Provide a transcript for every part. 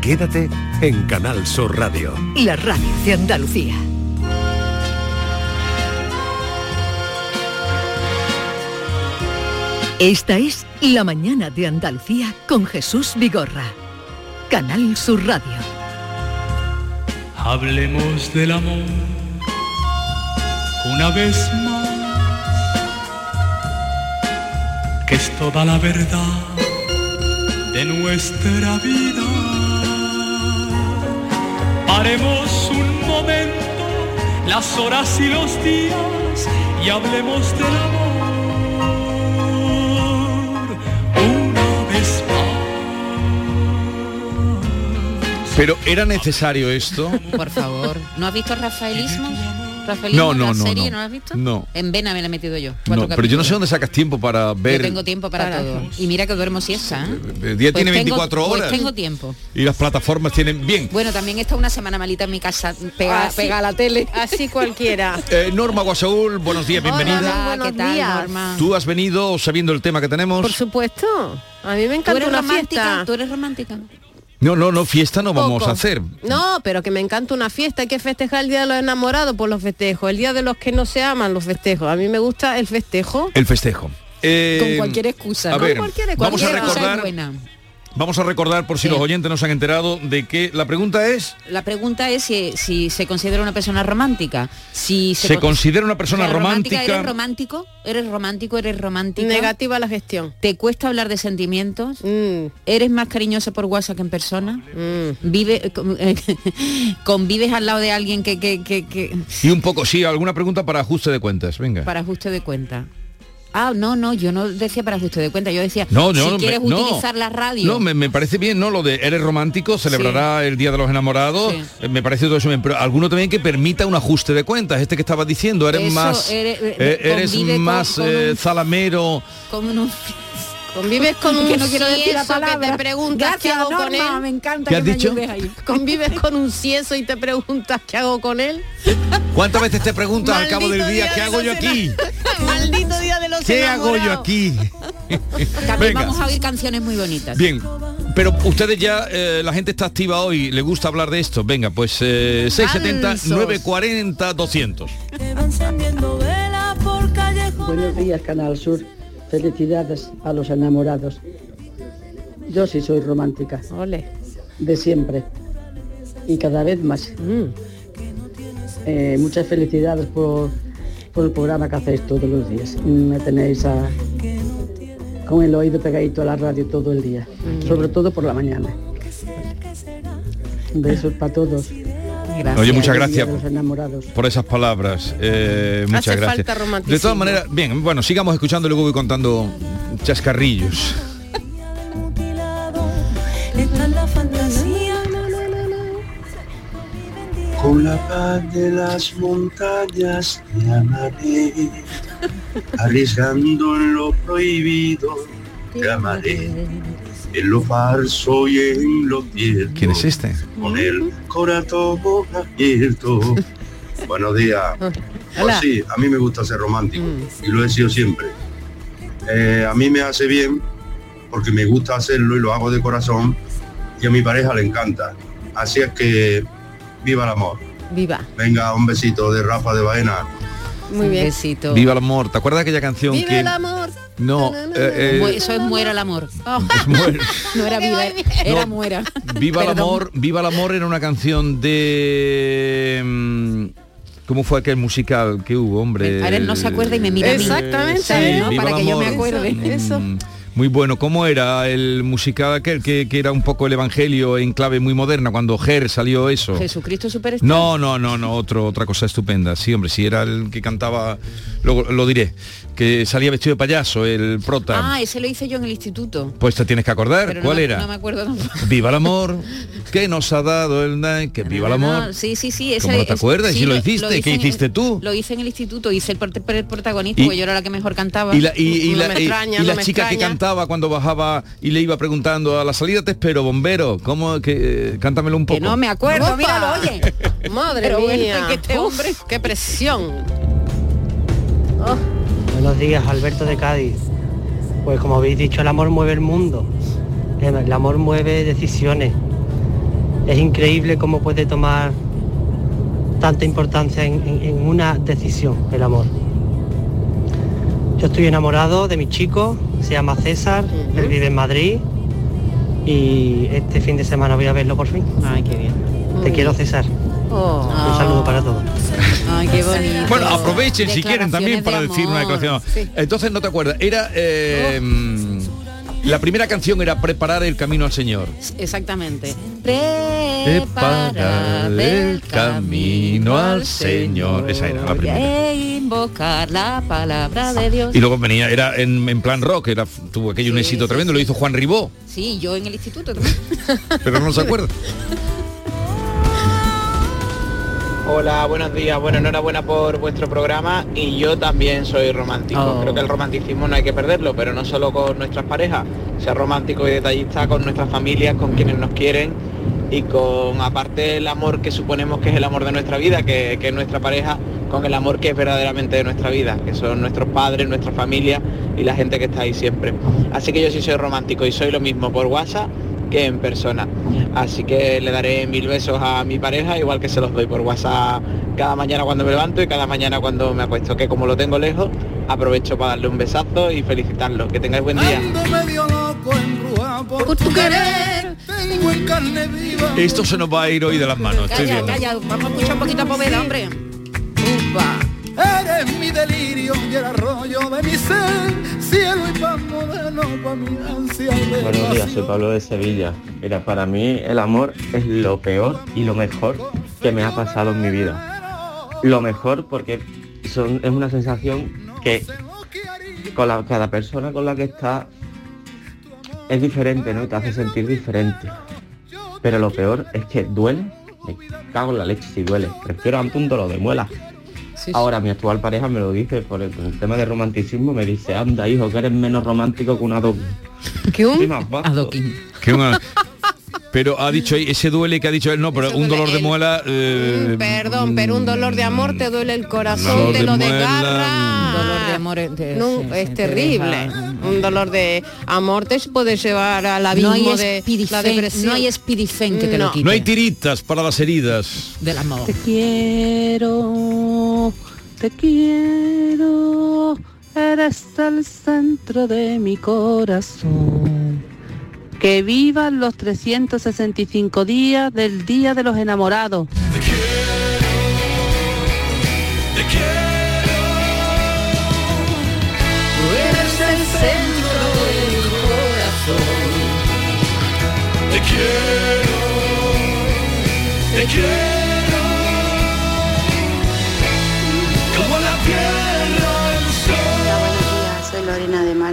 Quédate en Canal Sur Radio. La radio de Andalucía. Esta es La mañana de Andalucía con Jesús Vigorra. Canal Sur Radio. Hablemos del amor una vez más, que es toda la verdad de nuestra vida. Paremos un momento las horas y los días y hablemos del amor una vez Pero ¿era necesario esto? Por favor. ¿No has visto Rafaelismo? Rafaelismo, No, no, la no, serie, no. ¿no la has visto? No. En Vena me la he metido yo. No, pero yo no sé dónde sacas tiempo para ver. Yo tengo tiempo para, todo. Y mira que duermo siesta. ¿eh? El día tiene Pues tengo- 24 horas. Pues tengo tiempo. Y las plataformas tienen bien. Bueno, también está una semana malita en mi casa, pega, Así- pega a la tele. Así cualquiera. Eh, Norma Guasaúl, buenos días, bienvenida. Hola, buenos ¿qué tal, días. Norma? Tú has venido sabiendo el tema que tenemos. Por supuesto. A mí me ¿Tú encanta eres una romántica? fiesta. ¿Tú eres romántica? No, no, no, fiesta no vamos Poco. a hacer. No, pero que me encanta una fiesta. Hay que festejar el Día de los Enamorados por los festejos. El Día de los que no se aman, los festejos. A mí me gusta el festejo. El festejo. Eh, Con cualquier excusa. A ¿no? ver, cualquier vamos a recordar, buena. Vamos a recordar por si Sí. los oyentes no se han enterado de que la pregunta es La pregunta es si, si se considera una persona romántica. Si ¿Se con- considera una persona ¿Eres romántica? ¿Eres romántico? ¿Eres romántico? ¿Eres romántica? Negativa la gestión. ¿Te cuesta hablar de sentimientos? Mm, ¿Eres más cariñoso por WhatsApp que en persona? mm. Vive, eh, con- eh, ¿Convives al lado de alguien que, que- que- que- Y un poco, sí, alguna pregunta para ajuste de cuentas, venga. para ajuste de cuenta? Ah, no, no, yo no decía para ajuste de cuenta, yo decía, No, si no, quieres me- no. utilizar la radio. No, me, me parece bien, ¿no? Lo de eres romántico, celebrará el Día de los Enamorados, Sí. eh, me parece todo eso bien, pero alguno también que permita un ajuste de cuentas, este que estabas diciendo, eres Eso, más eres- eh, eh, eres convive con- más con eh, un- zalamero, Con un- Convives con un que no quiero decir la cieso que palabra. te preguntas qué hago con él. me encanta ¿Qué que has me dicho? ayudes ahí. Convives con un cieso y te preguntas qué hago con él. ¿Cuántas veces te preguntas al cabo del día día qué de hago yo aquí? Maldito día de los ¿Qué hago yo enamorados. aquí? También Venga. vamos a oír canciones muy bonitas. Bien, pero ustedes ya, eh, la gente está activa hoy, le gusta hablar de esto. Venga, pues eh, 670 Mansos. 940 200. Buenos días, Canal Sur. Felicidades a los enamorados. Yo sí soy romántica, Ole. de siempre. Y cada vez más. Mm. Eh, muchas felicidades por, por el programa que hacéis todos los días. Me tenéis a- con el oído pegadito a la radio todo el día, sobre todo por la mañana. Besos para todos. Gracias. Oye, muchas gracias por esas palabras. eh, muchas Hace gracias. falta de todas maneras, bien, bueno, sigamos escuchando y luego voy contando chascarrillos. Con la paz de las montañas te amaré, arriesgando en lo prohibido te amaré, en lo falso y en lo cierto. ¿Quién es este? Con el corazón abierto. Buenos días. Pues Hola. sí, a mí me gusta ser romántico y lo he sido siempre. Eh, a mí me hace bien porque me gusta hacerlo y lo hago de corazón y a mi pareja le encanta. Así es que viva el amor. Viva. Venga, un besito de Rafa de Baena. Muy Un bien. besito. Viva el amor. ¿Te acuerdas de aquella canción Vive que el amor. no eh, eh, Eso es muera el amor. es muer- No era viva, era No. muera. Viva el amor, Viva el amor era una canción de mm, ¿Cómo fue aquel musical que hubo, hombre? Ahora él no se acuerda y me mira a mí. Exactamente. ¿Sabes, no? Viva Para que yo me acuerde. Mm, Eso. Muy bueno. ¿Cómo era el musical aquel que, que era un poco el evangelio en clave muy moderna cuando Ger salió eso? Jesucristo Superstar. No, no, no, no, otro, otra cosa estupenda. Sí, hombre, si era el que cantaba, luego lo diré, que salía vestido de payaso, el prota. Ah, ese lo hice yo en el instituto. Pues te tienes que acordar, Pero ¿cuál era? No me acuerdo tampoco. Viva el amor, que nos ha dado el night, que viva el No, no, amor. Sí, sí, sí. Ese, ¿Cómo no te ese- acuerdas? sí, ¿Y lo hiciste? hice ¿Qué en- hiciste tú? Lo hice en el instituto, hice el, el protagonista, Y- porque yo era la que mejor cantaba. Y la, y, y extraña, chica que extraña. Cantaba cuando bajaba y le iba preguntando a la salida te espero, bombero, ¿cómo que eh, cántamelo un poco? Que no me acuerdo, Opa. míralo, oye. Madre Pero mía. que este Uf, hombre- qué presión. Oh, Buenos días, Alberto de Cádiz. Pues como habéis dicho, el amor mueve el mundo. El el amor mueve decisiones. Es increíble cómo puede tomar tanta importancia en, en- en una decisión el amor. Yo estoy enamorado de mi chico, se llama César, él vive en Madrid y este fin de semana voy a verlo por fin. Ay, qué bien. Te quiero César. Oh. Un saludo para todos. Ay, qué bonito. Bueno, aprovechen si quieren también para de decir una declaración. Entonces no te acuerdas, era eh, la primera canción era preparar el camino al Señor. Exactamente. Preparar el camino al Señor. Esa era la primera. E invocar la palabra de Dios. Y luego venía, era en, en plan rock, era, tuvo aquello un éxito tremendo, lo hizo Juan Ribó, Sí, yo en el instituto también. pero no se acuerda. Hola, buenos días. Bueno, enhorabuena por vuestro programa y yo también soy romántico. Oh. Creo que el romanticismo no hay que perderlo, pero no solo con nuestras parejas, ser romántico y detallista con nuestras familias, con quienes nos quieren y con aparte el amor que suponemos que es el amor de nuestra vida, que, que es nuestra pareja, con el amor que es verdaderamente de nuestra vida, que son nuestros padres, nuestra familia y la gente que está ahí siempre. Así que yo sí soy romántico y soy lo mismo por WhatsApp que en persona. Así que le daré mil besos a mi pareja, igual que se los doy por WhatsApp cada mañana cuando me levanto y cada mañana cuando me acuesto, que como lo tengo lejos, aprovecho para darle un besazo y felicitarlo. Que tengáis buen día. Por tu querer. Esto se nos va a ir hoy de las manos, estoy Calla, calla, vamos a escuchar un poquito a Poveda, hombre. Eres mi delirio y el arroyo de mi ser, cielo y pan moderno para mi ansia de Buenos días, soy Pablo de Sevilla. Mira, para mí el amor es lo peor y lo mejor que me ha pasado en mi vida. Lo mejor porque son, es una sensación que con la- cada persona con la que está es diferente, ¿no? Y te hace sentir diferente. Pero lo peor es que duele. Me cago en la leche si duele. Prefiero antes un dolor de muela. Ahora mi actual pareja me lo dice por el, por el tema de romanticismo, me dice, anda hijo, que eres menos romántico que un adoquín. ¿Que un? Adoquín. Que una- pero ha dicho ese duele que ha dicho él, no, pero un dolor de muela... eh, Perdón, pero un dolor de amor te duele el corazón, Dolor te de lo muela, desgarra. Dolor de amor es, de- No, sí, es te terrible. deja- Un dolor de amor te puede llevar al abismo No hay de la depresión. no hay Spidifen que te lo quite no hay tiritas para las heridas. del amor. Te quiero, te quiero, eres el centro de mi corazón. Que vivan los 365 días del Día de los Enamorados. Te quiero. Tú eres el centro de mi corazón. Te quiero. Te quiero.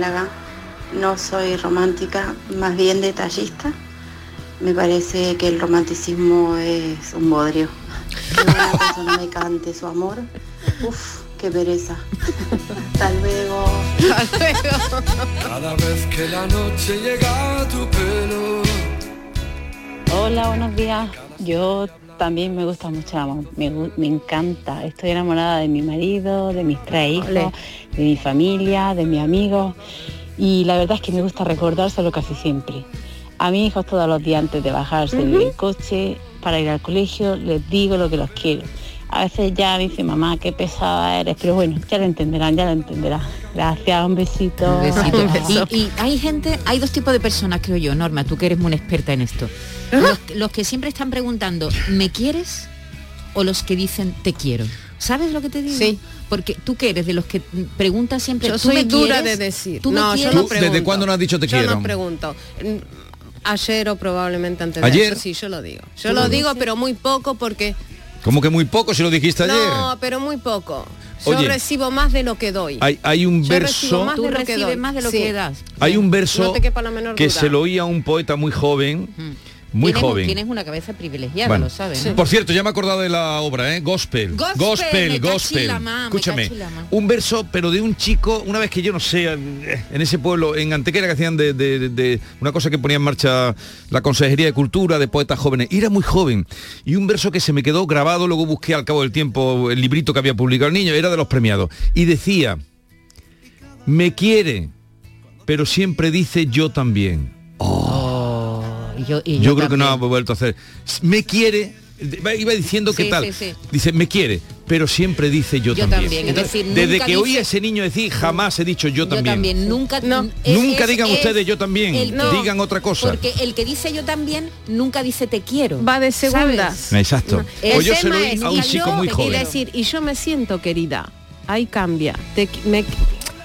Málaga. No soy romántica, más bien detallista. Me parece que el romanticismo es un bodrio. Que una persona me cante su amor. Uf, qué pereza. Hasta luego. Cada vez que la noche llega a tu pelo. Hola, buenos días. Yo también me gusta mucho el amor. Me, encanta. Estoy enamorada de mi marido, de mis tres hijos. De mi familia, de mis amigos. Y la verdad es que me gusta recordárselo casi siempre. A mis hijos todos los días antes de bajarse del coche para ir al colegio les digo lo que los quiero. A veces ya me dice mamá qué pesada eres, pero bueno, ya lo entenderán, ya lo entenderán. Gracias, un besito. Un besito. Y, y hay gente, hay dos tipos de personas, creo yo, Norma, tú que eres muy experta en esto. Los, los que siempre están preguntando, ¿me quieres? O los que dicen, te quiero. ¿Sabes lo que te digo? Sí. Porque tú que eres de los que preguntas siempre, Yo ¿tú soy me dura quieres? de decir. ¿Tú me no, yo no ¿Tú pregunto. desde cuándo no has dicho te Yo quiero? no pregunto. Ayer o probablemente antes de ¿Ayer? eso, sí, yo lo digo. Yo ¿Tú lo digo, pero muy poco porque... Como que muy poco si lo dijiste ayer. No, pero muy poco. Yo Oye. recibo más de lo que doy. Hay, hay un Yo recibo verso, más Tú de lo que recibes más de lo Sí. que das. hay un verso No que duda. se lo oía a un poeta muy joven, muy Tienes- joven. Tienes una cabeza privilegiada, Bueno, lo sabes. ¿no? Por cierto, ya me he acordado de la obra, ¿eh? Gospel. Gospel, Gospel, me cachi gospel. la ma, me Escúchame, cachi la ma. un verso, pero de un chico, una vez que yo no sé, eh, en ese pueblo, en Antequera, que hacían de, de- de una cosa que ponía en marcha la Consejería de Cultura de poetas jóvenes. Y era muy joven. Y un verso que se me quedó grabado, luego busqué al cabo del tiempo el librito que había publicado el niño, era de los premiados. Y decía, me quiere, pero siempre dice yo también. Y yo, y Yo, creo que no ha vuelto a hacer. Me quiere, iba diciendo Sí, qué tal. sí, sí. Dice, me quiere, pero siempre dice yo, Yo también. también, es Entonces, decir, desde que oí dice- a ese niño decir, jamás he dicho yo Yo también. nunca no, Nunca digan ustedes yo también, digan otra cosa. Porque el que dice yo también nunca dice te quiero. Va de segunda. ¿sabes? Exacto. El Pues yo se lo tema oí es, a un y chico yo- muy joven. Y decir, y yo me siento querida. Ahí cambia. Te, qui- me-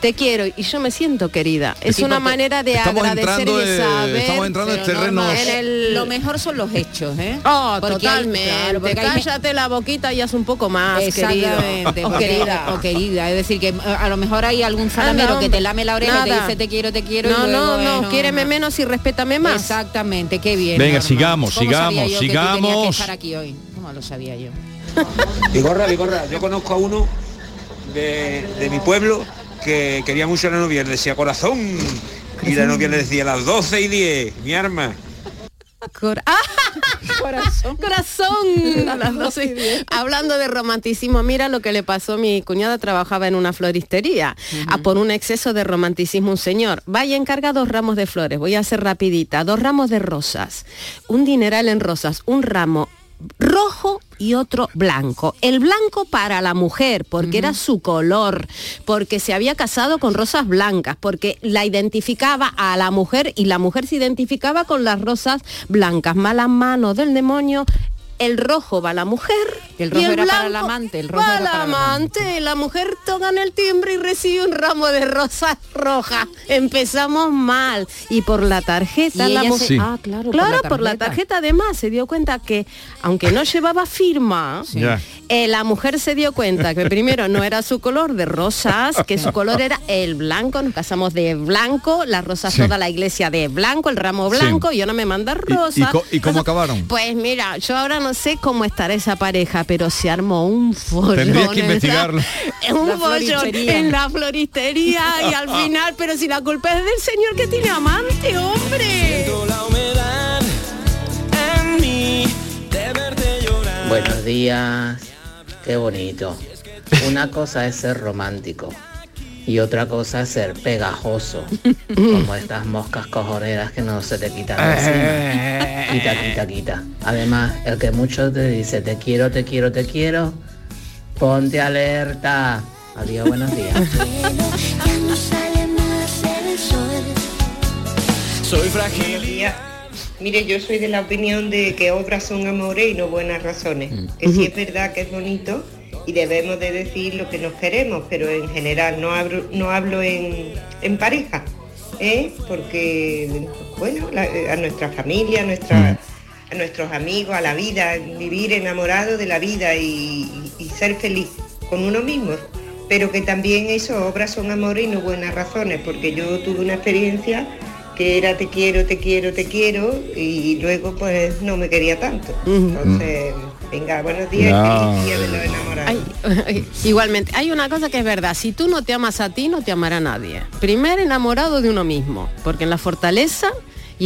te quiero y yo me siento querida. Es una manera de estamos agradecer entrando, y de saber. estamos entrando en terrenos- normal. En el- Lo mejor son los hechos, ¿eh? Oh, Porque hay- totalmente. claro, porque hay- Cállate la boquita y haz un poco más, querido. O querida. o querida. Es decir, que eh, a lo mejor hay algún zalamero Anda, que te lame la oreja y te dice te quiero, te quiero. No, y luego, no, no, bueno, quiéreme menos y respétame más. Exactamente, qué bien. Venga, Norma. sigamos, ¿Cómo sabía sigamos, yo que tú tenías que sigamos. estar aquí hoy? ¿Cómo lo sabía yo? Vigorra, Vigorra, yo conozco a uno de, de mi pueblo que quería mucho a la novia, le decía corazón. Y la novia le decía las 12 y 10, mi arma. Cor- ¡Ah! Corazón. Corazón. A las 12 y 10. Hablando de romanticismo, mira lo que le pasó. Mi cuñada trabajaba en una floristería. A por un exceso de romanticismo un señor. Vaya, encarga dos ramos de flores. Voy a ser rapidita. Dos ramos de rosas. Un dineral en rosas. Un ramo rojo y otro blanco. El blanco para la mujer, porque era su color, porque se había casado con rosas blancas, porque la identificaba a la mujer y la mujer se identificaba con las rosas blancas. Malas manos del demonio. El rojo va a la mujer. El rojo y el era para el amante, el rojo va era para el amante. La mujer toca en el timbre y recibe un ramo de rosas rojas. Empezamos mal. Y por la tarjeta Y la mujer. se-. Ah, claro, por Claro, la por la tarjeta. además se dio cuenta que, aunque no llevaba firma. Eh, la mujer se dio cuenta que primero no era su color de rosas, que su color era el blanco, nos casamos de blanco, las rosas Sí. toda la iglesia de blanco, el ramo blanco, y ahora me manda ¿Y, rosas. y co- y cómo acabaron? Pues mira, yo ahora no sé cómo estará esa pareja, pero se armó un follón. Tendrías que investigarlo. Un follón en la floristería y al final, pero si la culpa es del señor que tiene amante, hombre. Buenos días, qué bonito. Una cosa es ser romántico y otra cosa es ser pegajoso, como estas moscas cojoneras que no se te quitan de encima. Quita, quita, quita. Además, el que mucho te dice te quiero, te quiero, te quiero, ponte alerta. Adiós, buenos días. Soy Buenos días. Mire, yo soy de la opinión de que obras son amores y no buenas razones. Que sí es verdad que es bonito y debemos de decir lo que nos queremos, pero en general no hablo, no hablo en, en pareja, ¿eh? porque, bueno, la- a nuestra familia, a, nuestra, a nuestros amigos, a la vida, vivir enamorado de la vida y, y ser feliz con uno mismo. Pero que también eso, obras son amores y no buenas razones, porque yo tuve una experiencia que era te quiero, te quiero, te quiero y luego pues no me quería tanto. Entonces, venga, buenos días, No. feliz día de los enamorados. Igualmente, hay una cosa que es verdad, si tú no te amas a ti, no te amará nadie. Primero enamorado de uno mismo, porque en la fortaleza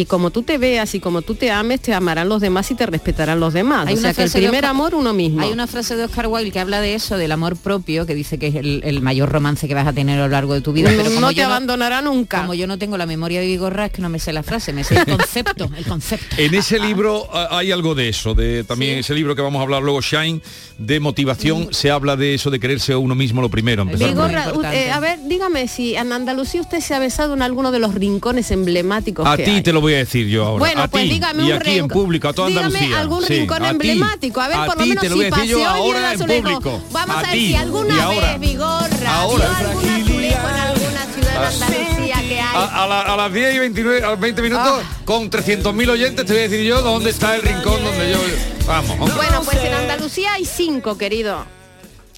y como tú te veas y como tú te ames, te amarán los demás y te respetarán los demás. Hay o sea que el primer Oscar- amor uno mismo. Hay una frase de Oscar Wilde que habla de eso, del amor propio, que dice que es el, el mayor romance que vas a tener a lo largo de tu vida. No- Pero como no te abandonará nunca. Como yo no tengo la memoria de Vigorra, es que no me sé la frase, me sé el concepto, el concepto. En ese libro ah, hay algo de eso, de también ese libro que vamos a hablar luego, Shine, de motivación, se habla de eso de quererse a uno mismo lo primero. Vigorra, eh, a ver, dígame si en Andalucía usted se ha besado en alguno de los rincones emblemáticos A que ti te lo voy a decir yo ahora. Bueno, a pues ti, dígame y un aquí en público, a toda dígame Andalucía. algún Sí, rincón a ti. emblemático. A ver, por lo menos te lo si voy a decir yo y ahora en público. Vamos a, ver si y alguna ahora. vez Vigorra Ahora. vio algún azulejo en alguna ciudad de Andalucía que hay. A, a la- a las 10 y 29, a los 20 minutos, Ah. con 300.000 oyentes, te voy a decir yo dónde está el rincón donde yo... Vamos. hombre. Bueno, pues en Andalucía hay cinco, querido.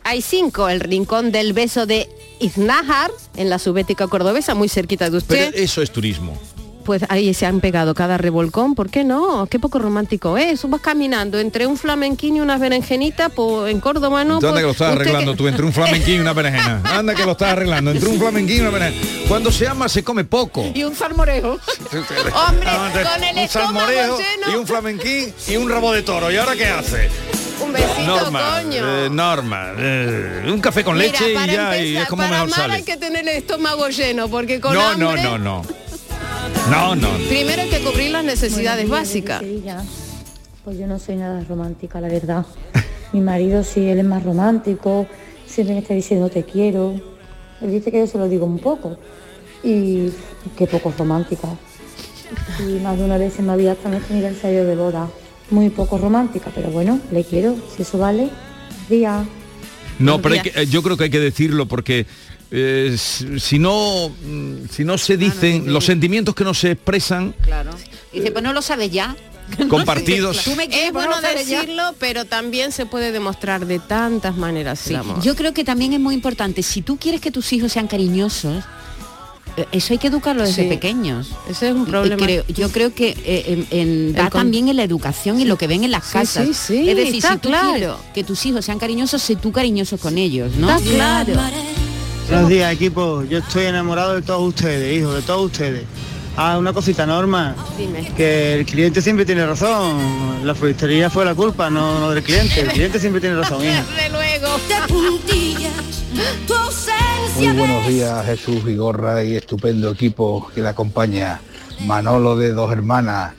Hay cinco. El rincón del beso de Iznájar, en la subética cordobesa, muy cerquita de Pero usted. eso es turismo. Pues ahí se han pegado cada revolcón, ¿por qué no? Qué poco romántico es. Vas caminando entre un flamenquín y unas berenjenitas, pues en Córdoba no. Anda pues, que lo estás arreglando que- tú entre un flamenquín y una berenjena. Anda que lo estás arreglando entre un flamenquín y una berenjena. Cuando se ama se come poco. Y un salmorejo. Hombre, con el un estómago salmorejo lleno. y un flamenquín y un rabo de toro. ¿Y ahora qué hace? Un besito, Norma, coño. eh, Norma, eh, un café con Mira, leche y ya, y empezar, es como para mejor amar sale. hay que tener el estómago lleno, porque con No, hambre... no, no, no. No, no. Primero hay que cubrir las necesidades básicas. Pues yo no soy nada romántica, la verdad. Mi marido sí, él es más romántico, siempre me está diciendo te quiero. Él dice que yo se lo digo un poco. Y qué poco romántica. Y más de una vez en mi vida hasta me he tenido ensayo de boda. Muy poco romántica, pero bueno, le quiero, si eso vale. Día. No, pero hay que- eh, yo creo que hay que decirlo porque eh, si si no mm, si no se dicen los sentimientos que no se expresan Claro. Dice, pues no lo sabes ya. compartidos Tú me quieres, Es no bueno ya. decirlo, pero también se puede demostrar de tantas maneras el amor. Yo creo que también es muy importante, si tú quieres que tus hijos sean cariñosos, eh, eso hay que educarlo desde Sí. pequeños. Ese es un problema. creo- yo creo que eh, en, en- El va con- también en la educación y lo que ven en las Sí, casas. sí, sí, es decir, está si tú claro. quieres que tus hijos sean cariñosos, sé tú cariñoso con ellos, ¿no? Está claro. Buenos días equipo, yo estoy enamorado de todos ustedes, hijos, de todos ustedes. Ah, una cosita, Norma, Dime. que el cliente siempre tiene razón, la floristería fue la culpa, no, no del cliente, el cliente siempre tiene razón, hija. De luego. Muy buenos días Jesús Vigorra y estupendo equipo que le acompaña. Manolo de dos hermanas.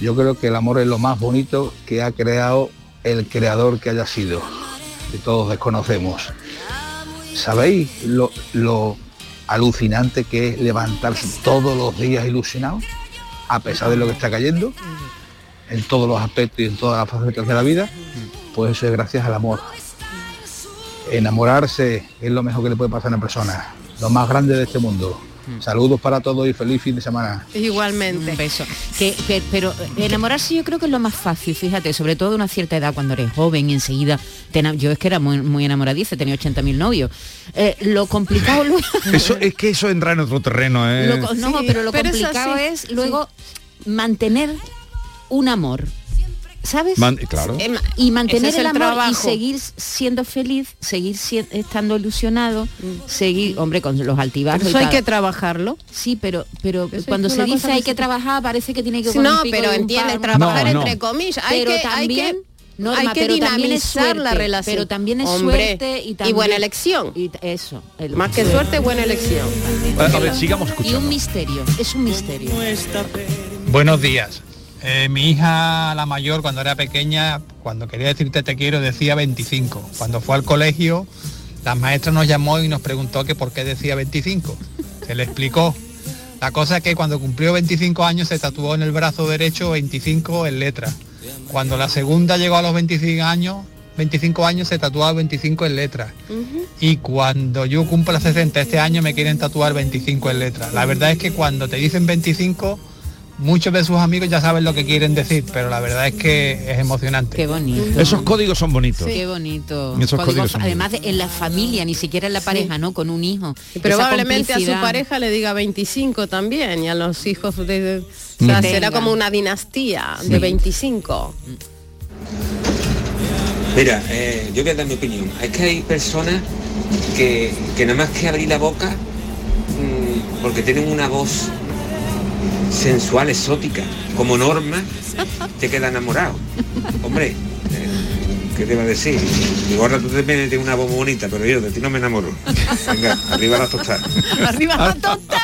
Yo creo que el amor es lo más bonito que ha creado el creador que haya sido, que todos desconocemos. ¿Sabéis lo, alucinante que es levantarse todos los días ilusionado, a pesar de lo que está cayendo, en todos los aspectos y en todas las facetas de la vida? Pues eso es gracias al amor. Enamorarse es lo mejor que le puede pasar a una persona, lo más grande de este mundo. Saludos para todos y feliz fin de semana. Igualmente. Un beso. Que, que- pero enamorarse yo creo que es lo más fácil, fíjate, sobre todo de una cierta edad cuando eres joven y enseguida, te yo es que era muy, muy enamoradiza, tenía 80.000 novios. Eh, lo complicado luego... eso es que eso entra en otro terreno ¿eh? Lo no, Sí, pero lo pero complicado es luego mantener un amor. ¿Sabes? Man- claro Em, y mantener es el, el amor trabajo. y seguir siendo feliz, seguir si- estando ilusionado, seguir, hombre, con los altibajos. Eso Mm. hay que trabajarlo. Sí, pero pero Eso cuando se dice hay que trabajar, parece que tiene que Sí, no, pero entiende, trabajar No, no. entre comillas. Hay pero que, también hay que, Norma, hay que pero también es dinamizar la suerte, relación. pero también es Hombre, suerte y también buena elección. y eso, el- Más que suerte, buena elección. a, a ver sigamos y un escuchando misterio, es un misterio. Buenos días. Eh, mi hija, la mayor, cuando era pequeña, cuando quería decirte te quiero, decía 25. Cuando fue al colegio, la maestra nos llamó y nos preguntó que por qué decía 25. Se le explicó. La cosa es que cuando cumplió 25 años se tatuó en el brazo derecho 25 en letra. Cuando la segunda llegó a los 25 años, 25 años se tatuaba 25 en letra. Y cuando yo cumpla 60 este año me quieren tatuar 25 en letra. La verdad es que cuando te dicen 25, muchos de sus amigos ya saben lo que quieren decir, pero la verdad es que es emocionante. Qué bonito. esos códigos son bonitos Qué bonito. Esos Códigos, códigos son además de- en la familia, ni siquiera en la pareja, ¿no? Con un hijo. Y probablemente a su pareja le diga 25 también y a los hijos de... de- o sea, será como una dinastía de Sí. 25. Mira, eh, yo voy a dar mi opinión. Es que hay personas que, que nada más que abrir la boca, mm, porque tienen una voz sensual, exótica, como norma, te queda enamorado. Hombre, eh, ¿qué te va a decir? Gorra tú también tienes una voz bonita, pero yo de ti no me enamoro. Venga, arriba la tostada. ¡Arriba la tota!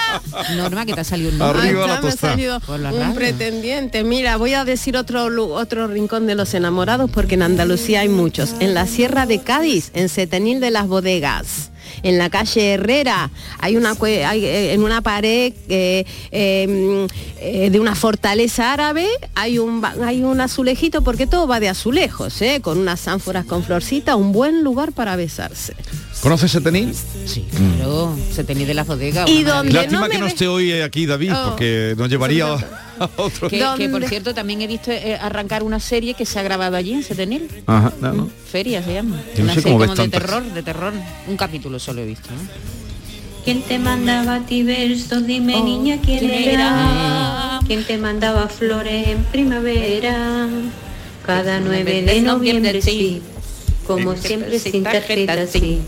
Norma, que te ha salido un Arriba Ay, la ya me ha tostada. salido Por la un radio. pretendiente. Mira, voy a decir otro, otro rincón de los enamorados porque en Andalucía hay muchos. En la Sierra de Cádiz, en Setenil de las Bodegas. En la calle Herrera hay una hay, eh, en una pared eh, eh, eh, de una fortaleza árabe hay un hay un azulejito porque todo va de azulejos, ¿eh? con unas ánforas con florcita, un buen lugar para besarse. ¿conoces Setenil? Sí, claro. Se tenía de la bodega. Y donde lástima no me que no esté hoy aquí David Oh. porque nos llevaría a otro Que, que, por cierto también he visto eh, arrancar una serie que se ha grabado allí en Setenil. Ajá, no, no. Feria se llama. Yo no una sé serie como de tantas. terror, de terror. Un capítulo solo he visto. ¿no? ¿Quién te mandaba a ti versos? Dime Oh, niña, ¿quién, ¿quién era? era? ¿Quién te mandaba flores en primavera? Cada 9 de noviembre sí, como siempre sin tarjeta sí.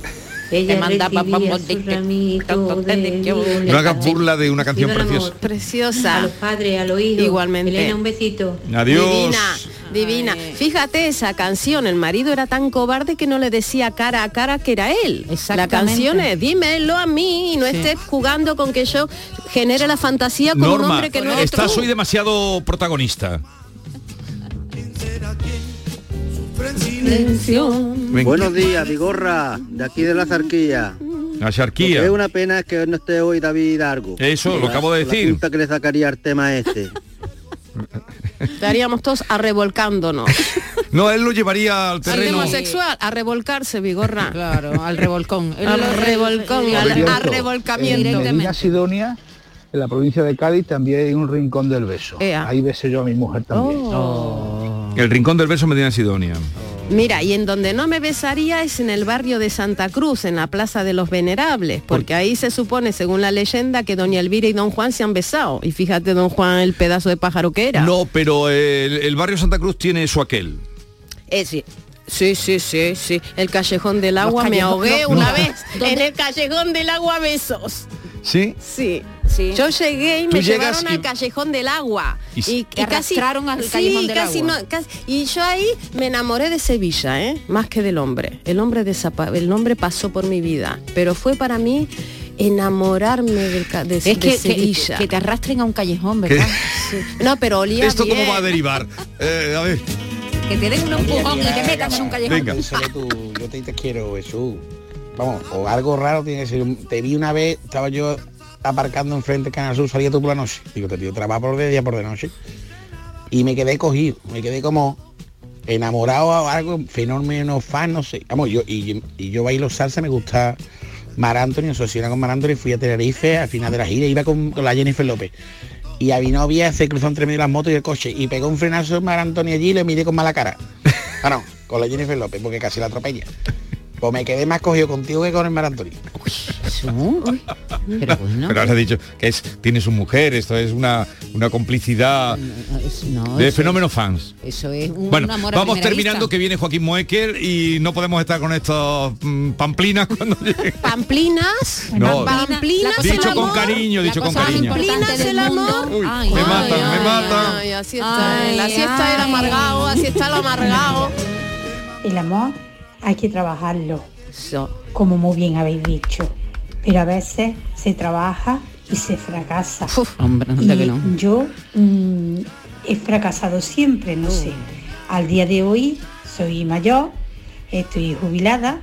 Ella Te mandaba su de No hagas burla de una canción amor. preciosa. A Preciosa. los padres, a los hijos. Igualmente. Elena, un besito. Adiós. Divina. Divina. Fíjate esa canción, el marido era tan cobarde que no le decía cara a cara que era él. La canción es dímelo a mí y no Sí. estés jugando con que yo genere la fantasía con un Norma, hombre que no es estás hoy demasiado protagonista. Buenos días, Vigorra, de aquí de la Zarquilla. La Lo charquía. que es una pena es que no esté hoy David Argo. Eso, lo acabo de La decir. punta que le sacaría al tema este. Estaríamos todos arrevolcándonos. No, él lo llevaría al Al terreno. tema sexual, a revolcarse, Vigorra. Claro, al revolcón. Al revolcón, al cierto, arrevolcamiento. En Medina Sidonia, en la provincia de Cádiz, también hay un rincón del beso. Ea. Ahí besé yo a mi mujer también. El rincón del verso Medina Sidonia. Mira, y en donde no me besaría es en el barrio de Santa Cruz, en la Plaza de los Venerables, porque ahí se supone, según la leyenda, que doña Elvira y don Juan se han besado. Y fíjate, don Juan, el pedazo de pájaro que era. No, pero el, el barrio Santa Cruz tiene su aquel. Eh, sí. Sí, sí, sí, sí. El callejón del agua, me ahogué no, una no. vez ¿Dónde? en el callejón del agua besos. ¿Sí? Sí. Yo llegué y me llevaron y- al callejón del agua. Y- Y, Te casi al sí, callejón del casi agua. no- casi- y yo ahí me enamoré de Sevilla, ¿eh? Más que del hombre. El hombre desapa- el hombre pasó por mi vida, pero fue para mí enamorarme del ca- de, Es de que, Sevilla. que te arrastren a un callejón, ¿verdad? No, pero olía ¿Esto bien. cómo va a derivar? Eh, a ver. Que te den un empujón y te metas en un callejón. Venga. Solo tú, yo te, te quiero, Jesús. Vamos, o algo raro tiene que ser. Te vi una vez, estaba yo aparcando enfrente de Canal Sur, salía tú por la noche. Digo, te tío, trabaja por de día por de noche. Y me quedé cogido, me quedé como enamorado o algo, fenómeno fan, no sé. Vamos, yo, y, y yo bailo salsa, me gusta Mar Anthony, asociada con Mar Anthony, fui a Tenerife al final de la gira, iba con, con la Jennifer López. Y a mi novia se cruzó entre medio de las motos y el coche y pegó un frenazo Mar Anthony allí y le miré con mala cara. Ah, no, con la Jennifer López, porque casi la atropella. Pues me quedé más cogido contigo que con el Mar Anthony. Pero bueno. Pero has dicho que es, tiene su mujer, esto es una, una complicidad No, de fenómeno fans. Eso es un Bueno, amor a vamos terminando vista. que viene Joaquín Moecker y no podemos estar con estos mm, pamplinas cuando llegue. Pamplinas, No. pamplinas, La el Dicho con amor. cariño, dicho con cariño. Pamplinas, el amor. Uy, Ay, me ay, matan, me ay, matan. Ay, así está, Ay, la siesta era ay. amargado, así está el amargado. El amor hay que trabajarlo, como muy bien habéis dicho. Pero a veces se trabaja y se fracasa. Hombre, no Y que no. yo mm, he fracasado siempre, no sé. Al día de hoy soy mayor, estoy jubilada,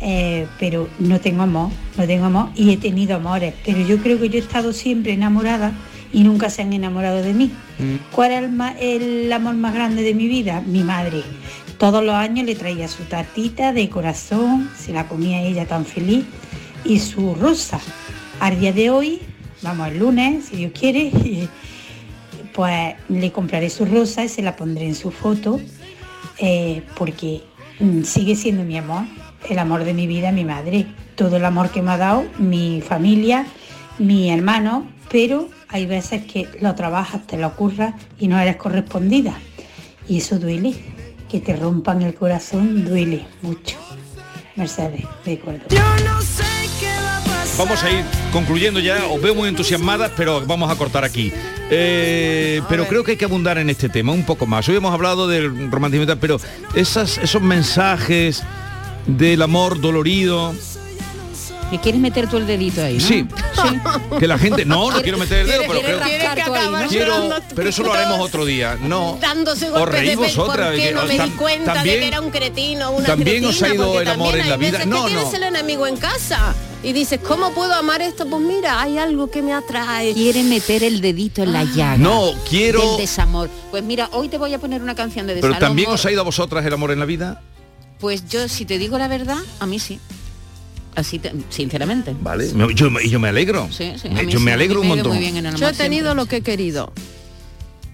eh, pero no tengo amor, no tengo amor y he tenido amores. Pero yo creo que yo he estado siempre enamorada y nunca se han enamorado de mí. ¿Cuál es el amor más grande de mi vida? Mi madre. Todos los años le traía su tartita de corazón, se la comía ella tan feliz, y su rosa. Al día de hoy, vamos el lunes, si Dios quiere, pues le compraré su rosa y se la pondré en su foto, eh, porque mm, sigue siendo mi amor, el amor de mi vida, mi madre, todo el amor que me ha dado, mi familia, mi hermano, pero hay veces que lo trabajas, te lo ocurra y no eres correspondida. Y eso duele, que te rompan el corazón duele mucho. Mercedes, de acuerdo. Vamos a ir concluyendo ya, os veo muy entusiasmadas, pero vamos a cortar aquí. Eh, pero creo que hay que abundar en este tema un poco más. Hoy hemos hablado del romanticismo, pero esas, esos mensajes del amor dolorido, ¿Me quieres meter tú el dedito ahí, no? Sí. que la gente... No, no quiero meter el dedo, pero creo que Quiero, pero eso lo haremos otro día. No. dándose Os golpes reís vosotras, ¿Por qué que- no me di cuenta también- de que era un cretino o una también os ha cretina? ido Porque el amor también en la hay vida. No, que no. tienes el enemigo en casa y dices, ¿cómo puedo amar esto? Pues mira, hay algo que me atrae. Quiere meter el dedito en la llaga. No, quiero- Del desamor. Pues mira, hoy te voy a poner una canción de Pero desamor. también os ha ido a vosotras el amor en la vida. Pues yo, si te digo la verdad, a mí sí. Así, te- sinceramente. Vale. Yo, y yo me alegro. Sí, sí, Me- yo sí, me alegro un montón. muy bien en el Yo he tenido siempre. lo que he querido.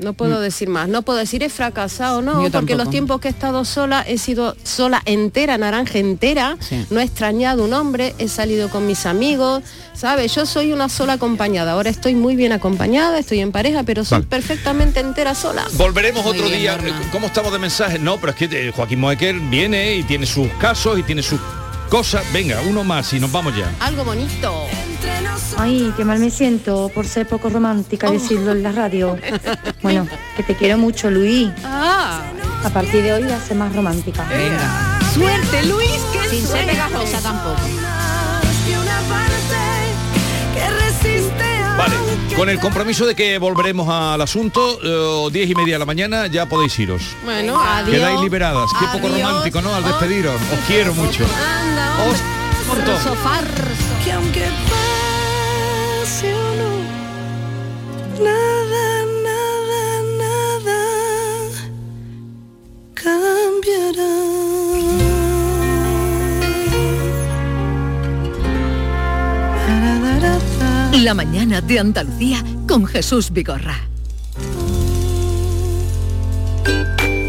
No puedo Mm. decir más, no puedo decir he fracasado, no, Yo porque tampoco. los tiempos que he estado sola, he sido sola entera, naranja entera, Sí. no he extrañado un hombre, he salido con mis amigos, ¿sabes? Yo soy una sola acompañada, ahora estoy muy bien acompañada, estoy en pareja, pero soy Vale. perfectamente entera sola. Volveremos Muy otro bien, día. Norma. ¿Cómo estamos de mensajes? No, pero es que eh, Joaquín Moecker viene y tiene sus casos y tiene sus cosas. Venga, uno más y nos vamos ya. Algo bonito. Ay, qué mal me siento por ser poco romántica decirlo en la radio. Bueno, que te quiero mucho, Luis. Ah, A partir de hoy voy a ser más romántica. Venga. Suerte, Luis, qué Sin ser suerte. pegajosa tampoco. Vale, con el compromiso de que volveremos al asunto, eh, 10 y media de la mañana, ya podéis iros. Bueno, adiós. Quedáis liberadas. Qué poco romántico, ¿no? Al despediros. Os quiero mucho. Farso, farso. Que aunque pase o no, nada, nada, nada cambiará. La mañana de Andalucía con Jesús Vigorra.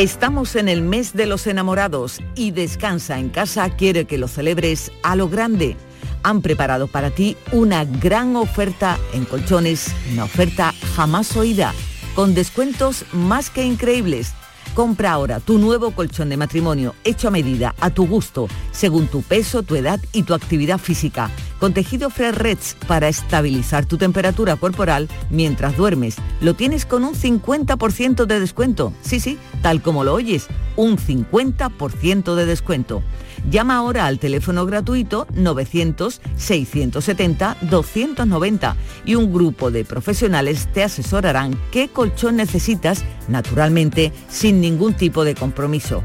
Estamos en el mes de los enamorados y Descansa en casa quiere que lo celebres a lo grande. Han preparado para ti una gran oferta en colchones, una oferta jamás oída, con descuentos más que increíbles. Compra ahora tu nuevo colchón de matrimonio hecho a medida, a tu gusto, según tu peso, tu edad y tu actividad física, con tejido Fresh para estabilizar tu temperatura corporal mientras duermes. Lo tienes con un 50% de descuento. Sí, sí, tal como lo oyes, un 50% de descuento. Llama ahora al teléfono gratuito 900-670-290 y un grupo de profesionales te asesorarán qué colchón necesitas, naturalmente, sin ningún tipo de compromiso.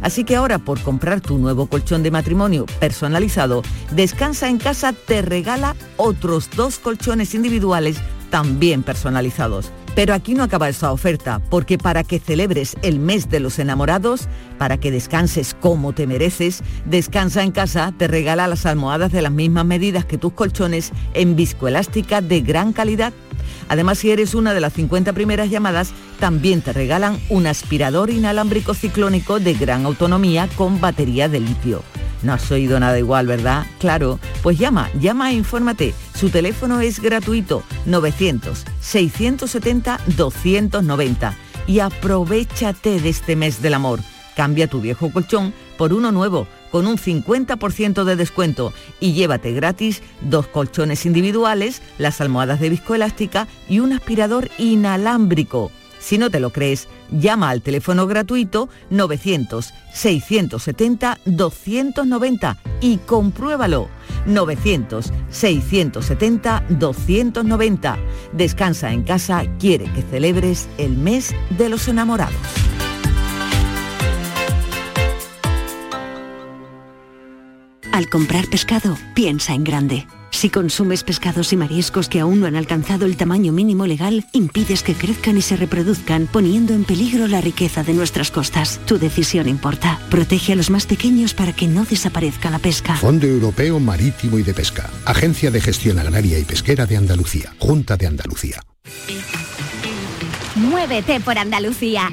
Así que ahora por comprar tu nuevo colchón de matrimonio personalizado, Descansa en casa te regala otros dos colchones individuales también personalizados. Pero aquí no acaba esa oferta, porque para que celebres el mes de los enamorados, para que descanses como te mereces, Descansa en casa te regala las almohadas de las mismas medidas que tus colchones en viscoelástica de gran calidad. Además, si eres una de las 50 primeras llamadas, también te regalan un aspirador inalámbrico ciclónico de gran autonomía con batería de litio. No has oído nada igual, ¿verdad? Claro, pues llama, llama e infórmate. Su teléfono es gratuito, 900-670-290. Y aprovechate de este mes del amor. Cambia tu viejo colchón por uno nuevo con un 50% de descuento y llévate gratis dos colchones individuales, las almohadas de viscoelástica y un aspirador inalámbrico. Si no te lo crees, llama al teléfono gratuito 900-670-290 y compruébalo. 900-670-290. Descansa en casa, quiere que celebres el mes de los enamorados. Al comprar pescado, piensa en grande. Si consumes pescados y mariscos que aún no han alcanzado el tamaño mínimo legal, impides que crezcan y se reproduzcan, poniendo en peligro la riqueza de nuestras costas. Tu decisión importa. Protege a los más pequeños para que no desaparezca la pesca. Fondo Europeo Marítimo y de Pesca. Agencia de Gestión Agraria y Pesquera de Andalucía. Junta de Andalucía. Muévete por Andalucía.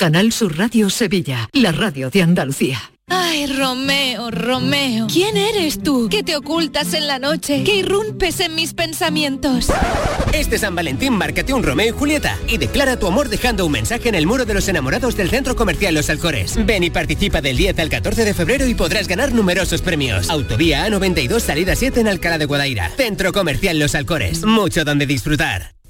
Canal Sur Radio Sevilla, la radio de Andalucía. Ay, Romeo, Romeo, ¿quién eres tú que te ocultas en la noche, que irrumpes en mis pensamientos? Este San Valentín márcate un Romeo y Julieta y declara tu amor dejando un mensaje en el muro de los enamorados del Centro Comercial Los Alcores. Ven y participa del 10 al 14 de febrero y podrás ganar numerosos premios. Autovía A92 salida 7 en Alcalá de Guadaira. Centro Comercial Los Alcores. Mucho donde disfrutar.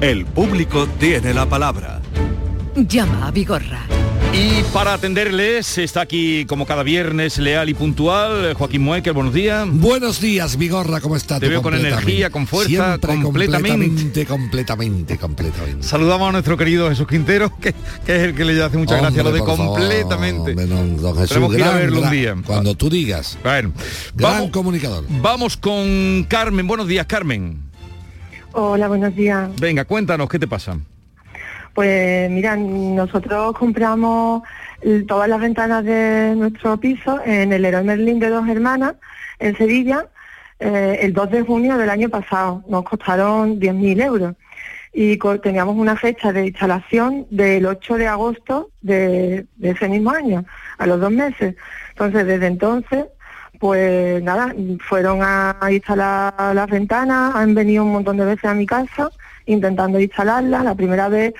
El público tiene la palabra. Llama a Vigorra. Y para atenderles está aquí como cada viernes leal y puntual Joaquín Muecker, buenos días. Buenos días, Vigorra, ¿cómo está? Te veo con energía, con fuerza, Siempre completamente. completamente, completamente, completamente. Saludamos a nuestro querido Jesús Quintero, que, que es el que le hace mucha gracia lo de favor, completamente. don- Jesús, Tenemos que ir a gran, verlo un día. Cuando tú digas. Bueno, Gran vamos, comunicador. vamos con Carmen. Buenos días, Carmen. Hola, buenos días. Venga, cuéntanos, ¿qué te pasa? Pues mira, nosotros compramos todas las ventanas de nuestro piso en el Leroy Merlin de dos hermanas en Sevilla eh, el 2 de junio del año pasado. Nos costaron 10.000 euros y teníamos una fecha de instalación del 8 de agosto de, de ese mismo año, a los dos meses. Entonces, desde entonces, pues nada, fueron a, instalar las ventanas, han venido un montón de veces a mi casa intentando instalarlas. La primera vez,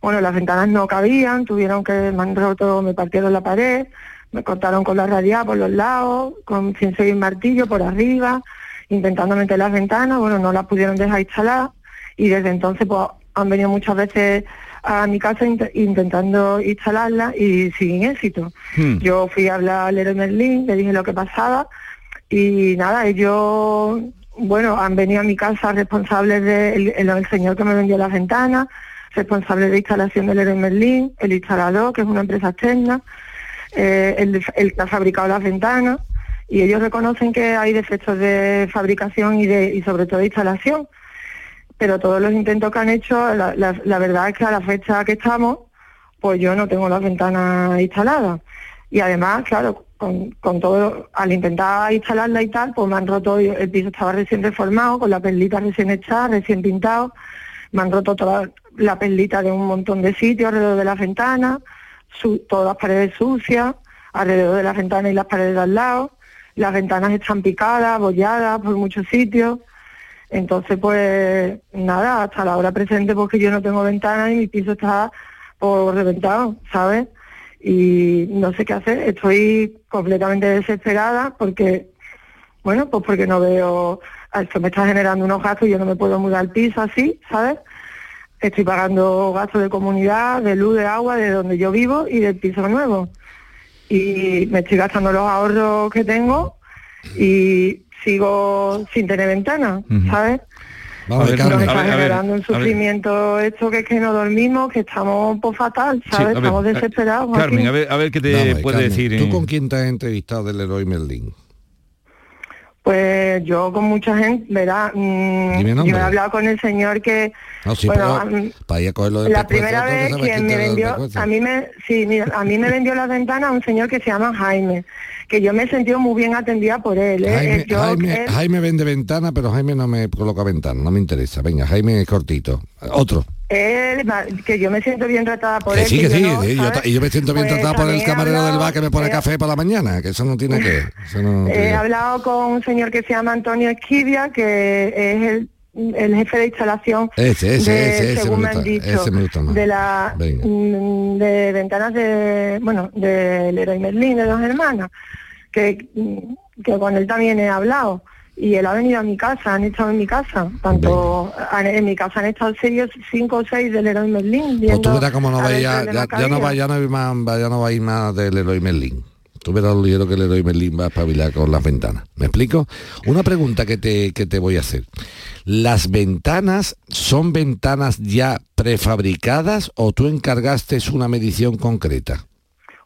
bueno, las ventanas no cabían, tuvieron que, me han roto, me partieron la pared, me cortaron con la radial por los lados, con sin seguir martillo por arriba, intentando meter las ventanas, bueno, no las pudieron dejar instalar y desde entonces pues han venido muchas veces a mi casa int- intentando instalarlas y sin éxito. Yo fui a hablar al Leroy Merlin, le dije lo que pasaba y nada, ellos, bueno, han venido a mi casa responsables del el, el señor que me vendió las ventanas, responsable de instalación del Leroy Merlin, el instalador, que es una empresa externa, eh, el, el que ha fabricado las ventanas, y ellos reconocen que hay defectos de fabricación y, de, y sobre todo de instalación, pero todos los intentos que han hecho, la, verdad es que a la fecha que estamos, pues yo no tengo las ventanas instaladas. Y además, claro, con, con todo, al intentar instalarla y tal, pues me han roto, el piso estaba recién reformado, con la perlita recién hecha, recién pintado, me han roto toda la perlita de un montón de sitios alrededor de las ventanas, todas las paredes sucias, alrededor de las ventanas y las paredes de al lado, las ventanas están picadas, bolladas por muchos sitios. Entonces, pues nada, hasta la hora presente, porque yo no tengo ventanas y mi piso está por reventado, ¿sabes? Y no sé qué hacer, estoy completamente desesperada porque, bueno, pues porque no veo, esto me está generando unos gastos y yo no me puedo mudar al piso así, ¿sabes? Estoy pagando gastos de comunidad, de luz, de agua, de donde yo vivo y del piso nuevo. Y me estoy gastando los ahorros que tengo y sigo sin tener ventana, ¿sabes? Vamos, A ver, Carmen. Nos a está ver, a ver, generando un sufrimiento esto que es que no dormimos, que estamos pues fatal, Sí, ¿sabes? a ver, estamos desesperados. Carmen, aquí. a ver, a ver qué te Vamos, puede Carmen, decir. ¿Tú eh? con quién te has entrevistado del Leroy Merlin? Pues yo con mucha gente, ¿verdad? Mm, yo he hablado con el señor que... No, sí, bueno, pero mm, para ir a cogerlo de la primera vez que me vendió, a mí me, sí, mira, a mí me vendió la ventana un señor que se llama Jaime, que yo me he sentido muy bien atendida por él. ¿eh? Jaime, Eh, yo- Jaime, él- Jaime vende ventana, pero Jaime no me coloca ventana, no me interesa. Venga, Jaime es cortito. Otro. él, que yo me siento bien tratada por Que él. sí, que yo sí, no, sí, yo, ¿sabes? ta- y yo me siento bien Pues tratado por el camarero del bar que me pone café para la mañana, que eso no tiene que... Eso no He hablado con un señor que se llama Antonio Esquivia, que es el, el jefe de instalación Ese, ese, de, ese, ese según me me han dicho, ese me gusta más. de la Venga. mm, de ventanas de bueno del Leroy Merlin de dos hermanas, que, que con él también he hablado. Y él ha venido a mi casa, han estado en mi casa, tanto han- en mi casa han estado seis, cinco o seis del Leroy Merlin. Pues tú verás cómo no va ya, ya, ya no va, ya no más, ya no va a ir más del Leroy Merlin. Tú verás lo ligero que el Leroy Merlin va a espabilar con las ventanas. ¿Me explico? Una pregunta que te, que te voy a hacer. ¿Las ventanas son ventanas ya prefabricadas o tú encargaste una medición concreta?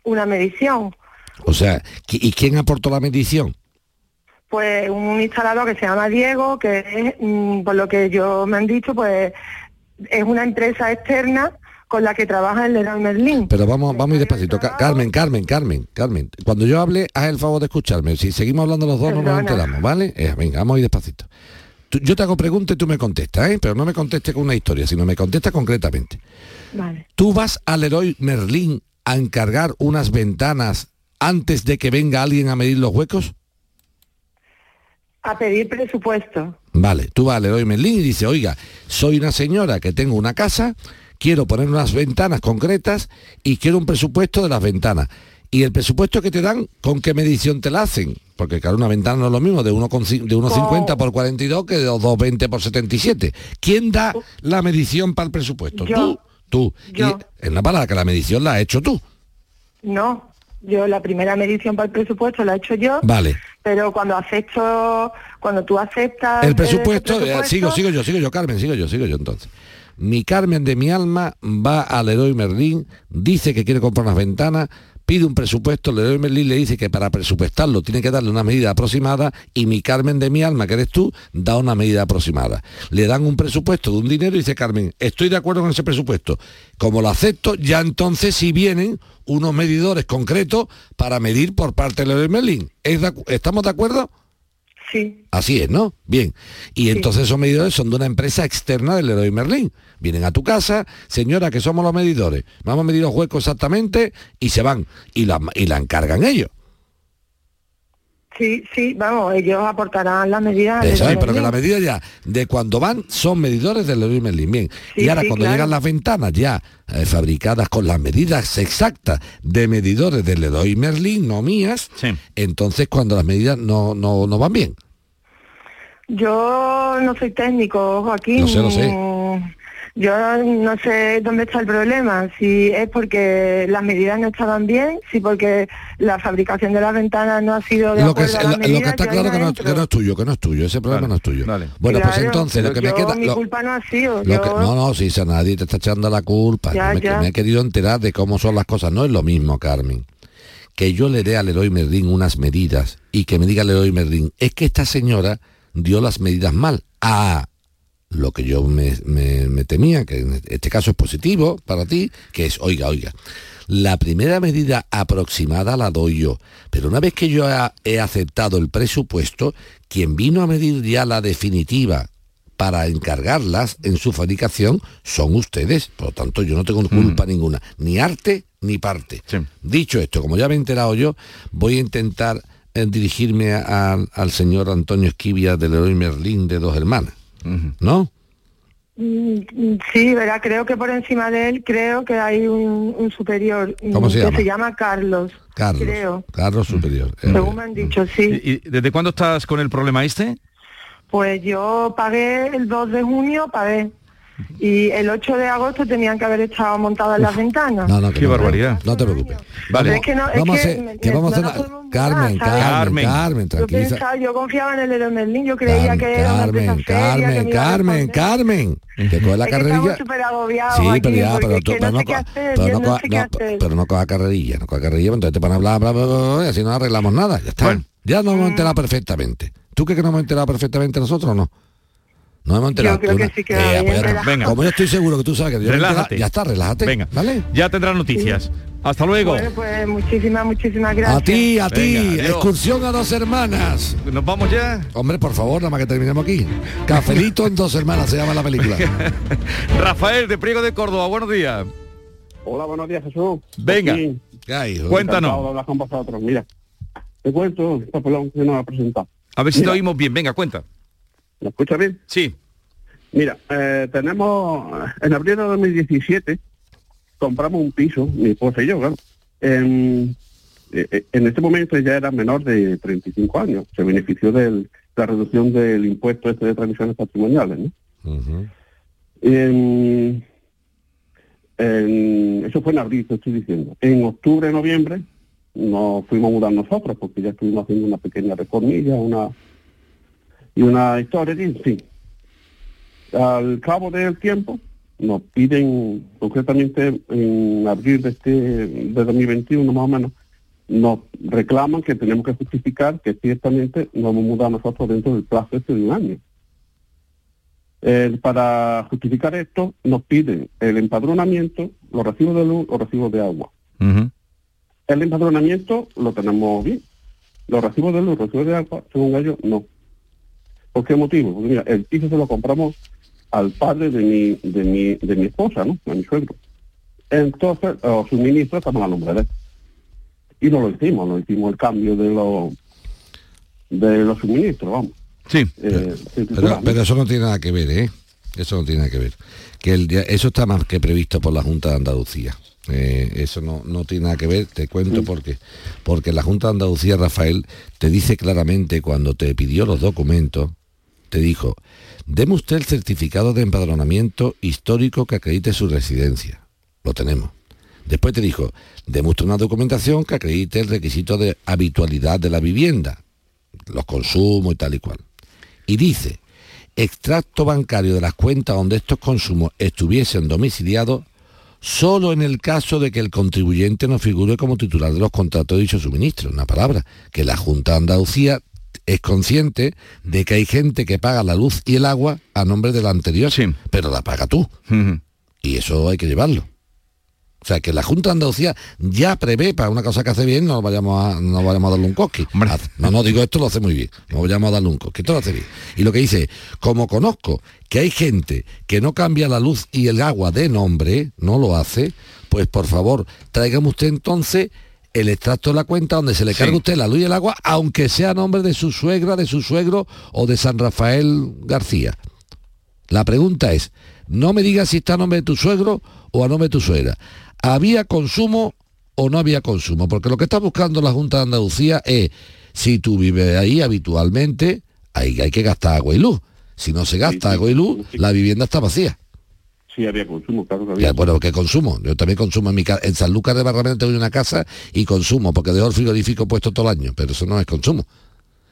Una medición. O sea, ¿qui- ¿y quién aportó la medición? Pues un instalador que se llama Diego, que es, mm, por lo que yo me han dicho, pues es una empresa externa con la que trabaja el Leroy Merlin. Pero vamos, vamos a ir despacito. Ca- Carmen, Carmen, Carmen, Carmen. Cuando yo hable, haz el favor de escucharme. Si seguimos hablando los dos, no nos enteramos, ¿vale? Eh, venga, vamos a ir despacito. Tú- yo te hago preguntas y tú me contestas, ¿eh? Pero no me contestes con una historia, sino me contestas concretamente. Vale. ¿Tú vas al Leroy Merlin a encargar unas ventanas antes de que venga alguien a medir los huecos? A pedir presupuesto. Vale, tú vas al Leroy Merlin y dices, oiga, soy una señora que tengo una casa, quiero poner unas ventanas concretas y quiero un presupuesto de las ventanas. Y el presupuesto que te dan, ¿con qué medición te la hacen? Porque claro, una ventana no es lo mismo de 1,5 de 1,50 por 42 que de 2,20 por 77. ¿Quién da la medición para el presupuesto? Yo. Tú. Tú. Yo. Y en la palabra que la medición la has hecho tú. No, yo la primera medición para el presupuesto la he hecho yo, Vale. pero cuando acepto, cuando tú aceptas El presupuesto, ese eh, sigo, sigo yo, sigo yo, Carmen, sigo yo, sigo yo entonces. Mi Carmen de mi alma va al Leroy Merlin, dice que quiere comprar unas ventanas, pide un presupuesto, el Leroy Merlin le dice que para presupuestarlo tiene que darle una medida aproximada y mi Carmen de mi alma, que eres tú, da una medida aproximada. Le dan un presupuesto de un dinero y dice Carmen, estoy de acuerdo con ese presupuesto. Como lo acepto, ya entonces si vienen unos medidores concretos para medir por parte del Leroy Merlin. ¿Es de ¿Estamos de acuerdo? Sí. Así es, ¿no? Bien. Y entonces esos medidores son de una empresa externa del Leroy Merlin. Vienen a tu casa, señora, que somos los medidores. Vamos a medir los huecos exactamente y se van. Y la, y la encargan ellos. Sí, sí, vamos, ellos aportarán las medidas. Es, pero que Merlin. la medida ya, de cuando van, son medidores del Leroy Merlin. Bien. Sí, y ahora sí, cuando claro. llegan las ventanas ya eh, fabricadas con las medidas exactas de medidores del Leroy Merlin, no mías, entonces cuando las medidas no, no, no van bien. Yo no soy técnico, Joaquín. Lo sé, lo sé. Yo no sé dónde está el problema, si es porque las medidas no estaban bien, si porque la fabricación de las ventanas no ha sido de Lo que, es- a lo, las lo que está claro que no, que no es tuyo, que no es tuyo, ese problema no es tuyo. Bueno, pues entonces lo que me queda... Mi lo- culpa no ha sido. Lo yo- que- no, no, si a nadie te está echando la culpa. Ya, me, ya. me he querido enterar de cómo son las cosas. No es lo mismo, Carmen. Que yo le dé al Leroy Merlin unas medidas y que me diga el Leroy Merlin, es que esta señora dio las medidas mal. Ah, lo que yo me, me- me temía, que en este caso es positivo para ti, que es, oiga, oiga, la primera medida aproximada la doy yo, pero una vez que yo he aceptado el presupuesto, quien vino a medir ya la definitiva para encargarlas en su fabricación son ustedes. Por lo tanto, yo no tengo culpa ninguna, ni arte ni parte. Dicho esto, como ya me he enterado yo, voy a intentar eh, dirigirme a- a- al señor Antonio Esquivia del Leroy Merlín de Dos Hermanas. ¿No? Mm, mm, Sí, verá, creo que por encima de él, creo que hay un, un superior mm, ¿Cómo se que llama? se llama Carlos. Carlos. Creo. Carlos Superior. Eh, Según me han dicho, sí. ¿Y, y desde cuándo estás con el problema este? Pues yo pagué el 2 de junio, pagué. Y el 8 de agosto tenían que haber estado montadas las ventanas. No, no, que Qué no, barbaridad. No te preocupes. Pero es que no- es vamos a hacer, Carmen. Carmen, Carmen, Yo pensaba, yo confiaba en el Leroy Merlin, yo creía Carmen, que era una Carmen, que Carmen, Carmen, Carmen, que coge la Es que carrerilla. estamos súper agobiados Sí, aquí, pero ya, pero tú no no sé qué co- hacer, pero no coja- pero no coja carrerilla, no coja carrerilla, entonces te van a hablar, bla, bla, bla, bla, y así no arreglamos nada, ya está. Ya nos hemos Mm. enterado perfectamente. ¿Tú crees que nos hemos enterado perfectamente nosotros o no? No hemos enterado. creo Tú que no- sí que Eh, bien pues ya está. enterado. Venga. Como yo estoy seguro que tú sabes que yo me Relájate. ya está, relájate. Venga, ¿vale? Ya tendrás noticias. Hasta luego. Bueno, pues muchísimas, muchísimas gracias. A ti, a ti, excursión a dos hermanas. ¿Nos vamos ya? Hombre, por favor, nada más que terminemos aquí. Cafelito en dos hermanas se llama la película. Rafael de Priego de Córdoba, buenos días. Hola, buenos días, Jesús. Venga, cuéntanos. encantado de hablar con vosotros. Mira, te cuento, esta pelón que nos ha presentado. A ver si Mira, te oímos bien. Venga, cuenta. ¿Me escuchas bien? Sí. Mira, eh, tenemos, en abril de 2017, compramos un piso, mi esposa y yo, claro. En, eh, en este momento ella era menor de 35 años, se benefició de la reducción del impuesto este de transmisiones patrimoniales, ¿no? En- en- eso fue en abril, te estoy diciendo. En octubre, noviembre, nos fuimos a mudar nosotros, porque ya estuvimos haciendo una pequeña reformilla, una y una historia, y en fin. Al cabo del tiempo, nos piden, concretamente en abril de este de 2021 más o menos, nos reclaman que tenemos que justificar que ciertamente nos hemos mudado nosotros dentro del plazo este de un año. Eh, para justificar esto, nos piden el empadronamiento, los recibos de luz, los recibos de agua. El empadronamiento lo tenemos bien. Los recibos de luz, los recibos de agua, según ellos, no. ¿Por qué motivo? Porque mira, el piso se lo compramos al padre de mi, de mi, de mi esposa, ¿no? A mi suegro. Entonces, los suministros estaban a nombre de él. Y no lo hicimos, no hicimos el cambio de los de los suministros, vamos. Sí. Pero, pero eso no tiene nada que ver, ¿eh? Eso no tiene nada que ver. Que el eso está más que previsto por la Junta de Andalucía. Eh, eso no, no tiene nada que ver, te cuento por qué. Porque la Junta de Andalucía, Rafael, te dice claramente cuando te pidió los documentos, te dijo, deme usted el certificado de empadronamiento histórico que acredite su residencia. Lo tenemos. Después te dijo, deme una documentación que acredite el requisito de habitualidad de la vivienda, los consumos y tal y cual. Y dice, extracto bancario de las cuentas donde estos consumos estuviesen domiciliados solo en el caso de que el contribuyente no figure como titular de los contratos de dicho suministro. Una palabra, que la Junta Andalucía es consciente de que hay gente que paga la luz y el agua a nombre del anterior, pero la paga tú. Y eso hay que llevarlo. O sea, que la Junta de Andalucía ya prevé para una cosa que hace bien, no vayamos a, no vayamos a darle un cosqui. Haz- No, no, digo esto lo hace muy bien. No vayamos a darle un cosqui, esto lo hace bien. Y lo que dice, como conozco que hay gente que no cambia la luz y el agua de nombre, no lo hace, pues por favor, tráigame usted entonces el extracto de la cuenta donde se le carga usted la luz y el agua, aunque sea a nombre de su suegra, de su suegro o de San Rafael García. La pregunta es, no me digas si está a nombre de tu suegro o a nombre de tu suegra. ¿Había consumo o no había consumo? Porque lo que está buscando la Junta de Andalucía es, si tú vives ahí habitualmente, ahí hay que gastar agua y luz. Si no se gasta agua y luz, la vivienda está vacía. Sí, había consumo, claro que había. Ya, bueno, ¿qué consumo? Yo también consumo en mi casa. En Sanlúcar de Barrameda tengo una casa y consumo, porque dejo el frigorífico puesto todo el año, pero eso no es consumo.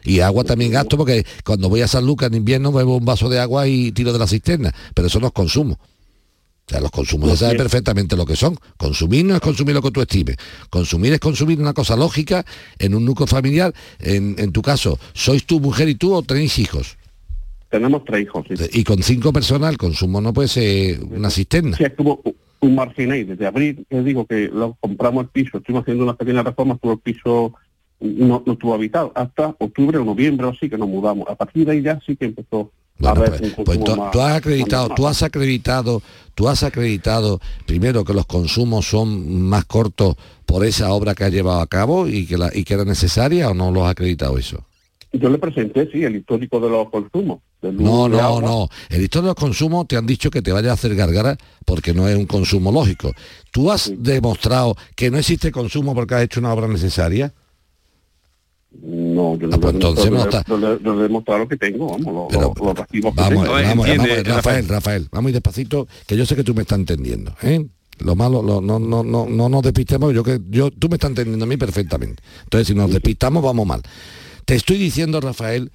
Y agua también gasto porque cuando voy a San Lucas en invierno bebo un vaso de agua y tiro de la cisterna, pero eso no es consumo. O sea, los consumos se sabe perfectamente lo que son. Consumir no es consumir lo que tú estimes. Consumir es consumir una cosa lógica en un núcleo familiar. En, en tu caso, ¿sois tu mujer y tú o tenéis hijos? Tenemos tres hijos, sí. Y con cinco personas el consumo no puede ser una cisterna. Sí, estuvo un margen ahí. Desde abril, les digo que lo compramos el piso, estuvimos haciendo una pequeña reforma, estuvo el piso, no, no estuvo habitado, hasta octubre o noviembre o así que nos mudamos. A partir de ahí ya sí que empezó un Pues consumo tú, has acreditado, tú has acreditado, tú has acreditado primero que los consumos son más cortos por esa obra que has llevado a cabo y que la, y que era necesaria o no lo has acreditado eso. Yo le presenté, sí, el histórico de los consumos. De luz, No, de no, agua. no. El historia de los consumos te han dicho que te vaya a hacer gargara porque no es un consumo lógico. ¿Tú has demostrado que no existe consumo porque has hecho una obra necesaria? No, yo no Ah, pues entonces no está- he demostrado lo que tengo, vamos, lo- Pero- lo- los recibos que Vamos, tengo. vamos, vamos, Rafael, Rafael, vamos ir despacito, que yo sé que tú me estás entendiendo, ¿eh? Lo malo, lo- no, no, no, no nos despistemos, yo que yo, tú me estás entendiendo a mí perfectamente. Entonces, si nos despistamos, vamos mal. Te estoy diciendo, Rafael,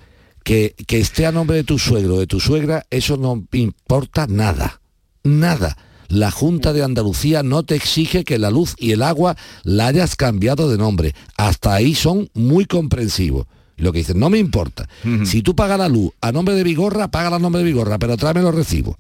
que, que esté a nombre de tu suegro, de tu suegra, eso no importa nada. Nada. La Junta de Andalucía no te exige que la luz y el agua la hayas cambiado de nombre. Hasta ahí son muy comprensivos. Lo que dicen, no me importa. Si tú pagas la luz a nombre de Vigorra, paga a nombre de Vigorra, pero tráeme los recibos.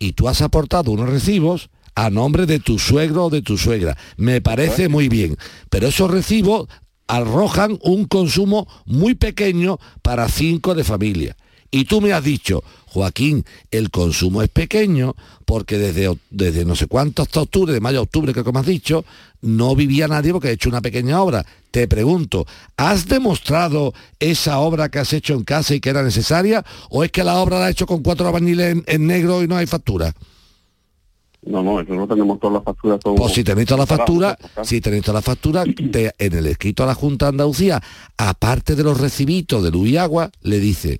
Y tú has aportado unos recibos a nombre de tu suegro o de tu suegra. Me parece muy bien. Pero esos recibos arrojan un consumo muy pequeño para cinco de familia. Y tú me has dicho, Joaquín, el consumo es pequeño porque desde, desde no sé cuánto hasta octubre, de mayo a octubre creo que me has dicho, no vivía nadie porque he hecho una pequeña obra. Te pregunto, ¿has demostrado esa obra que has hecho en casa y que era necesaria? ¿O es que la obra la has hecho con cuatro albañiles en negro y no hay factura? No, no, eso no tenemos todas las facturas. Todo Pues si tenéis toda la separado, factura, si tenéis toda la factura, te- en el escrito a la Junta de Andalucía, aparte de los recibitos de luz y agua, le dice,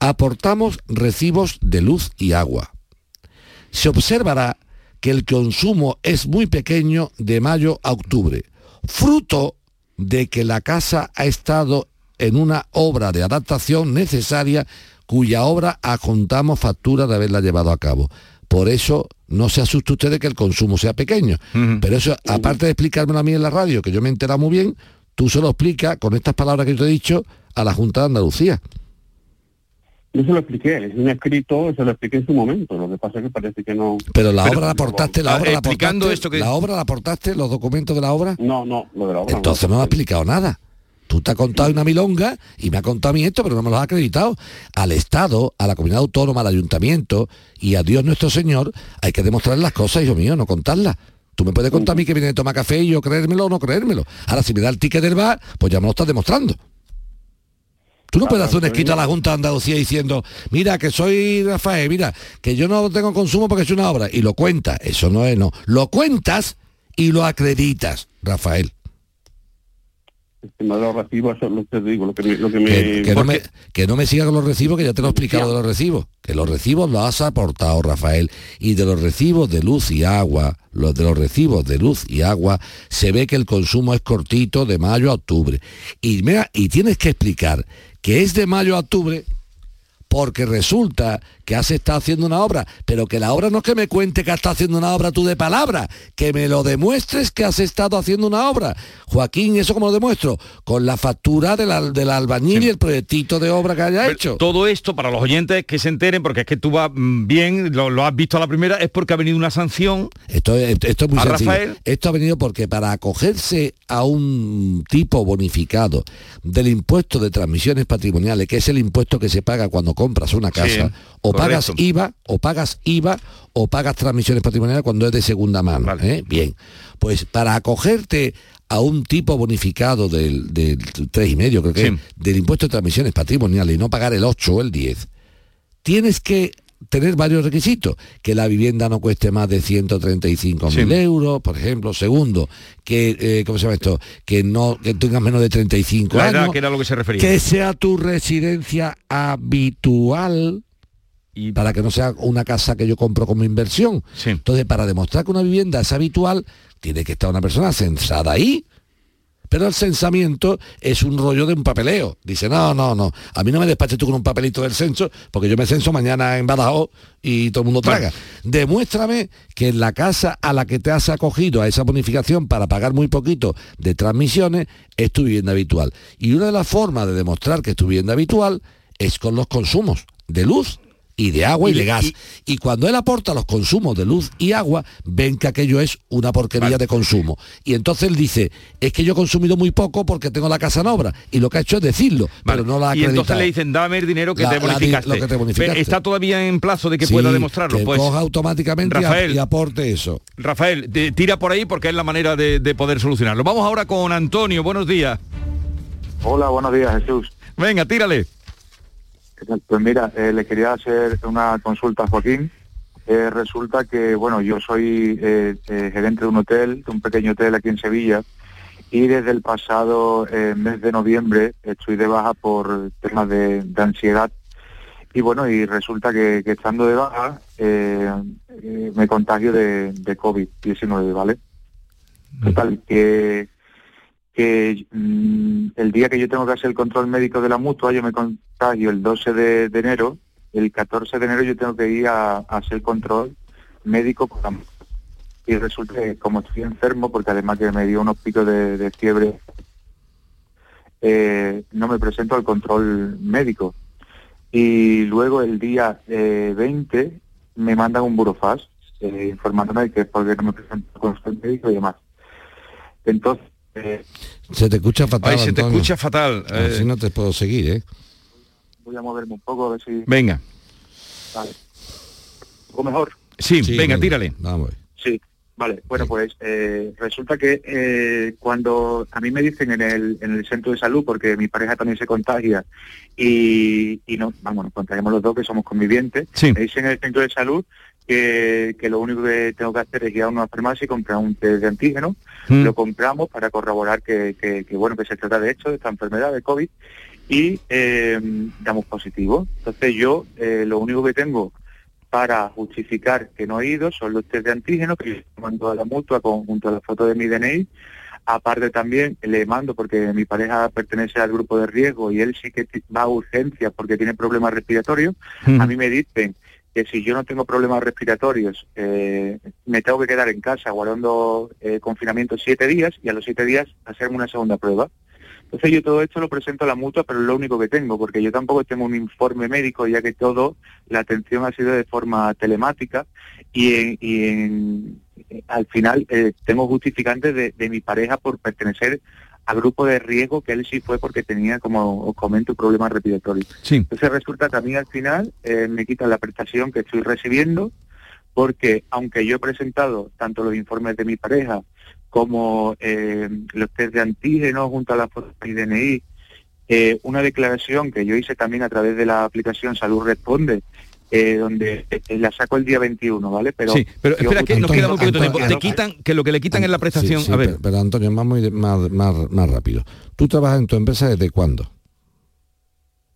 aportamos recibos de luz y agua. Se observará que el consumo es muy pequeño de mayo a octubre, fruto de que la casa ha estado en una obra de adaptación necesaria cuya obra adjuntamos factura de haberla llevado a cabo. Por eso no se asuste usted de que el consumo sea pequeño. Pero eso, aparte de explicármelo a mí en la radio, que yo me he enterado muy bien, tú se lo explicas con estas palabras que yo te he dicho a la Junta de Andalucía. Yo se lo expliqué, es un escrito, se lo expliqué en su momento, lo que pasa es que parece que no... Pero la Pero- obra la aportaste, la Ah, obra la explicando aportaste, esto que- la obra la aportaste, los documentos de la obra. No, no, lo de la obra Entonces no me ha explicado nada. Tú te has contado una milonga y me ha contado a mí esto, pero no me lo has acreditado. Al Estado, a la comunidad autónoma, al ayuntamiento y a Dios nuestro Señor, hay que demostrar las cosas, hijo mío, no contarlas. Tú me puedes contar a mí que viene a tomar café y yo creérmelo o no creérmelo. Ahora, si me da el ticket del bar, pues ya me lo estás demostrando. Tú no puedes hacer un escrito a la Junta de Andalucía diciendo, mira, que soy Rafael, mira, que yo no tengo consumo porque es una obra. Y lo cuentas. Eso no es, no. Lo cuentas y lo acreditas, Rafael. El tema de los recibos, eso es lo que te digo, lo que me... Lo que me Que, que no me, que no me siga con los recibos, que ya te lo he explicado de los recibos. Que los recibos los has aportado, Rafael. Y de los recibos de luz y agua, los de los recibos de luz y agua, se ve que el consumo es cortito de mayo a octubre. Y, mira, y tienes que explicar que es de mayo a octubre porque resulta que has estado haciendo una obra, pero que la obra no es que me cuente que has estado haciendo una obra tú de palabra, que me lo demuestres que has estado haciendo una obra. Joaquín, ¿eso cómo lo demuestro? Con la factura del, al- del albañil y el proyectito de obra que haya Pero hecho. Todo esto, para los oyentes que se enteren, porque es que tú vas mm, bien, lo, lo has visto a la primera, es porque ha venido una sanción. Esto, es- esto es muy ¿A sencillo. Rafael? Esto ha venido porque para acogerse a un tipo bonificado del impuesto de transmisiones patrimoniales, que es el impuesto que se paga cuando compras una casa, Sí, o. pagas IVA, o pagas IVA, o pagas transmisiones patrimoniales cuando es de segunda mano. ¿eh? Bien, pues para acogerte a un tipo bonificado del, del 3,5, creo que Sí. es, del impuesto de transmisiones patrimoniales y no pagar el 8 o el 10, tienes que tener varios requisitos. Que la vivienda no cueste más de 135 mil Sí. euros, por ejemplo. Segundo, que, eh, ¿cómo se llama esto? Que no que tengas menos de 35 La edad, años. que era lo que se refería. Que sea tu residencia habitual. Y... Para que no sea una casa que yo compro como inversión. Entonces, para demostrar que una vivienda es habitual, tiene que estar una persona censada ahí. Pero el censamiento es un rollo de un papeleo. Dice, no, no, no. A mí no me despaches tú con un papelito del censo, porque yo me censo mañana en Badajoz y todo el mundo traga. Demuéstrame que en la casa a la que te has acogido a esa bonificación para pagar muy poquito de transmisiones es tu vivienda habitual. Y una de las formas de demostrar que es tu vivienda habitual es con los consumos de luz y de agua y, Y- de gas. Y, cuando él aporta los consumos de luz y agua, ven que aquello es una porquería de consumo. Y entonces él dice, es que yo he consumido muy poco porque tengo la casa en obra. Y lo que ha hecho es decirlo, pero no la ha y entonces le dicen, dame el dinero que La- te la bonificaste. lo que te bonificaste. Pero Está todavía en plazo de que Sí, pueda demostrarlo. que pues, coja automáticamente Rafael, y aporte eso. Rafael, te- tira por ahí porque es la manera de, de poder solucionarlo. Vamos ahora con Antonio, buenos días. Hola, buenos días, Jesús. Venga, tírale. Pues mira, eh, le quería hacer una consulta a Joaquín. Eh, resulta que, bueno, yo soy eh, eh, gerente de un hotel, de un pequeño hotel aquí en Sevilla, y desde el pasado mes de noviembre estoy de baja por temas de, de ansiedad y bueno, y resulta que, que estando de baja me contagio de, de COVID-19, ¿vale? Total, que, que mm, el día que yo tengo que hacer el control médico de la mutua, yo me contagio el 12 de, enero, el 14 de enero yo tengo que ir a, a hacer control médico con la mutua. Y resulta que como estoy enfermo, porque además que me dio unos picos de, fiebre, eh, no me presento al control médico. Y luego el día eh, 20 me mandan un burofax eh, informándome de que es porque no me presento al control médico y demás. Entonces, Se te escucha fatal. Ay, se te Antonio. escucha fatal. eh. Así no te puedo seguir, ¿eh? voy a moverme un poco a ver si... Venga. Vale. ¿O mejor? Sí, venga, tírale. Vamos. Sí, vale. Bueno, pues eh, resulta que eh, cuando a mí me dicen en el, en el centro de salud, porque mi pareja también se contagia y, y no, vamos, nos contagiamos los dos que somos convivientes, Sí. me dicen en el centro de salud que, que lo único que tengo que hacer es ir a una farmacia y comprar un test de antígeno, Mm. lo compramos para corroborar que, que, que, bueno que se trata de hecho de esta enfermedad de COVID y eh, damos positivo. Entonces yo eh, lo único que tengo para justificar que no he ido son los test de antígeno que yo mando a la mutua con, junto a la foto de mi DNI. Aparte también le mando porque mi pareja pertenece al grupo de riesgo y él sí que va a urgencias porque tiene problemas respiratorios. Mm. A mí me dicen que si yo no tengo problemas respiratorios, eh, me tengo que quedar en casa guardando eh, confinamiento siete días y a los siete días hacerme una segunda prueba. Entonces yo todo esto lo presento a la mutua, pero es lo único que tengo, porque yo tampoco tengo un informe médico, ya que todo, la atención ha sido de forma telemática y, en- y al final eh, tengo justificantes de, de mi pareja por pertenecer al grupo de riesgo que él sí fue porque tenía, como os comento, problemas respiratorios. Sí. Entonces resulta que a mí al final eh, me quitan la prestación que estoy recibiendo porque aunque yo he presentado tanto los informes de mi pareja como eh, los test de antígenos junto a la mi DNI, eh, una declaración que yo hice también a través de la aplicación Salud Responde, eh, donde eh, la saco el día 21, ¿vale? Pero sí, pero espera que nos queda muy poquito Antonio, tiempo. Te Antonio, quitan, que lo que le quitan es la prestación. Sí, sí, a ver, Pero, pero, Antonio, más, más, más rápido. ¿Tú trabajas en tu empresa desde cuándo?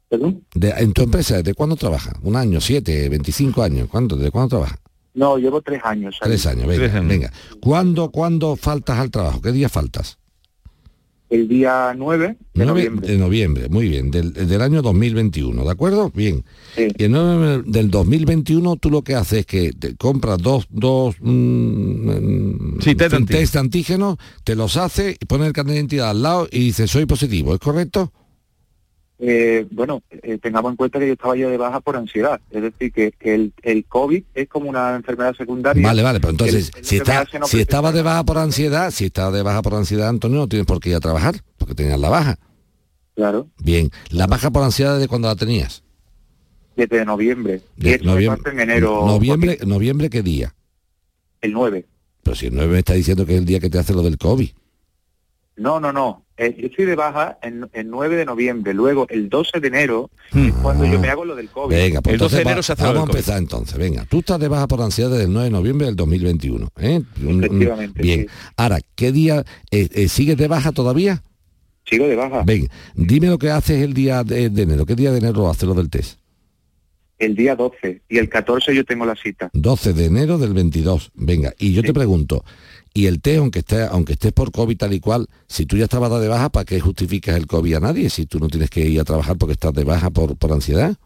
¿Perdón? De- ¿En tu empresa desde cuándo trabajas? ¿Un año, siete, 25 años? ¿Cuánto, ¿Desde cuándo trabajas? No, llevo tres años. Tres años, venga. Tres años. venga. ¿Cuándo, ¿Cuándo faltas al trabajo? ¿Qué día faltas? El día 9 de Nueve noviembre. de noviembre, muy bien, del, del año 2021, ¿de acuerdo? Bien. Sí. Y el 9 del 2021 tú lo que haces es que te compras dos, dos mm, Sí, test antígenos, te los hace y pones el carnet de identidad al lado y dices soy positivo, ¿es correcto? Eh, bueno, eh, tengamos en cuenta que yo estaba ya de baja por ansiedad. Es decir, que, que el, el COVID es como una enfermedad secundaria. Vale, vale, pero entonces, si, está, no si estaba de baja por ansiedad, si estaba de baja por ansiedad, Antonio, no tienes por qué ir a trabajar, porque tenías la baja. Claro, Bien, la baja por ansiedad desde cuando la tenías. desde noviembre. De- noviembre, en enero. noviembre, noviembre, ¿qué día? El 9. Pero si el 9 me está diciendo que es el día que te hace lo del COVID. No, no, no. Eh, yo estoy de baja en, el 9 de noviembre. Luego, el 12 de enero, Hmm. es cuando yo me hago lo del COVID. Venga, pues El 12 de va- enero se hace lo vamos a del COVID. empezar entonces. Venga, tú estás de baja por ansiedad desde el 9 de noviembre del 2021. ¿eh? Efectivamente, Bien. sí. Ahora, ¿qué día eh, eh, sigues de baja todavía? Sigo de baja. Venga, dime lo que haces el día de, de enero. ¿Qué día de enero haces lo del test? El día 12. Y el 14 yo tengo la cita. 12 de enero del 22. Venga, y yo te pregunto, y el test, aunque estés, aunque estés por COVID tal y cual, si tú ya estabas de baja, ¿para qué justificas el COVID a nadie? Si tú no tienes que ir a trabajar porque estás de baja por, por ansiedad.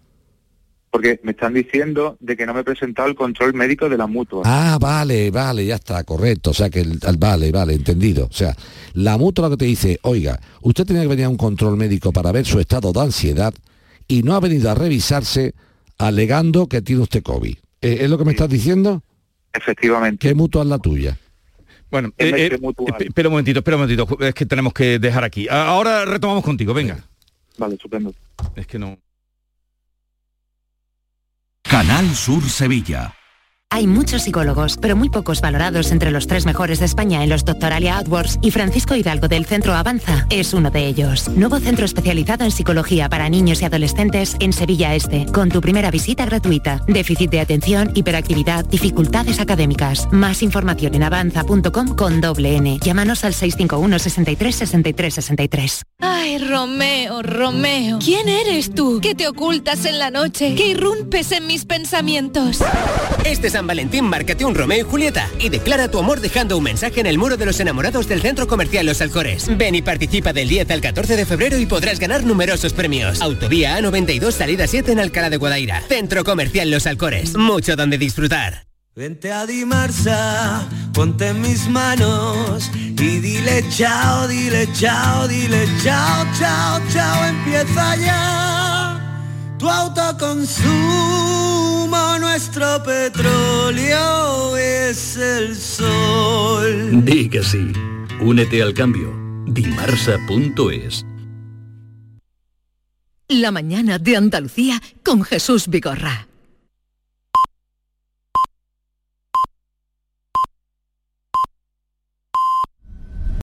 Porque me están diciendo de que no me he presentado el control médico de la mutua. Ah, vale, vale, ya está, correcto. O sea que, el, el- vale, vale, entendido. O sea, la mutua lo que te dice, oiga, usted tenía que venir a un control médico para ver su estado de ansiedad y no ha venido a revisarse alegando que tiene usted COVID. ¿Eh, ¿Es lo que me estás diciendo? Efectivamente. ¿Qué mutua es la tuya? Bueno, eh, eh, espera un momentito, espera un momentito. Es que tenemos que dejar aquí. Ahora retomamos contigo, venga. Vale, estupendo. Es que no. Canal Sur Sevilla. Hay muchos psicólogos, pero muy pocos valorados entre los tres mejores de España en los Doctoralia AdWords y Francisco Hidalgo del Centro Avanza es uno de ellos. Nuevo centro especializado en psicología para niños y adolescentes en Sevilla Este, con tu primera visita gratuita. Déficit de atención, hiperactividad, dificultades académicas. Más información en avanza.com con doble N. Llámanos al 651 63 63 63. Ay, Romeo, Romeo, ¿quién eres tú? Que te ocultas en la noche, que irrumpes en mis pensamientos. Este San Valentín, márcate un Romeo y Julieta y declara tu amor dejando un mensaje en el muro de los enamorados del Centro Comercial Los Alcores. Ven y participa del 10 al 14 de febrero y podrás ganar numerosos premios. Autovía A92, salida 7 en Alcalá de Guadaira. Centro Comercial Los Alcores. Mucho donde disfrutar. Vente a Dimarsa, ponte en mis manos y dile chao, dile chao, dile chao, chao, chao, empieza ya tu autoconsumo, nuestro petróleo es el sol. Di que sí. Únete al cambio. Dimarsa.es La mañana de Andalucía con Jesús Vigorra.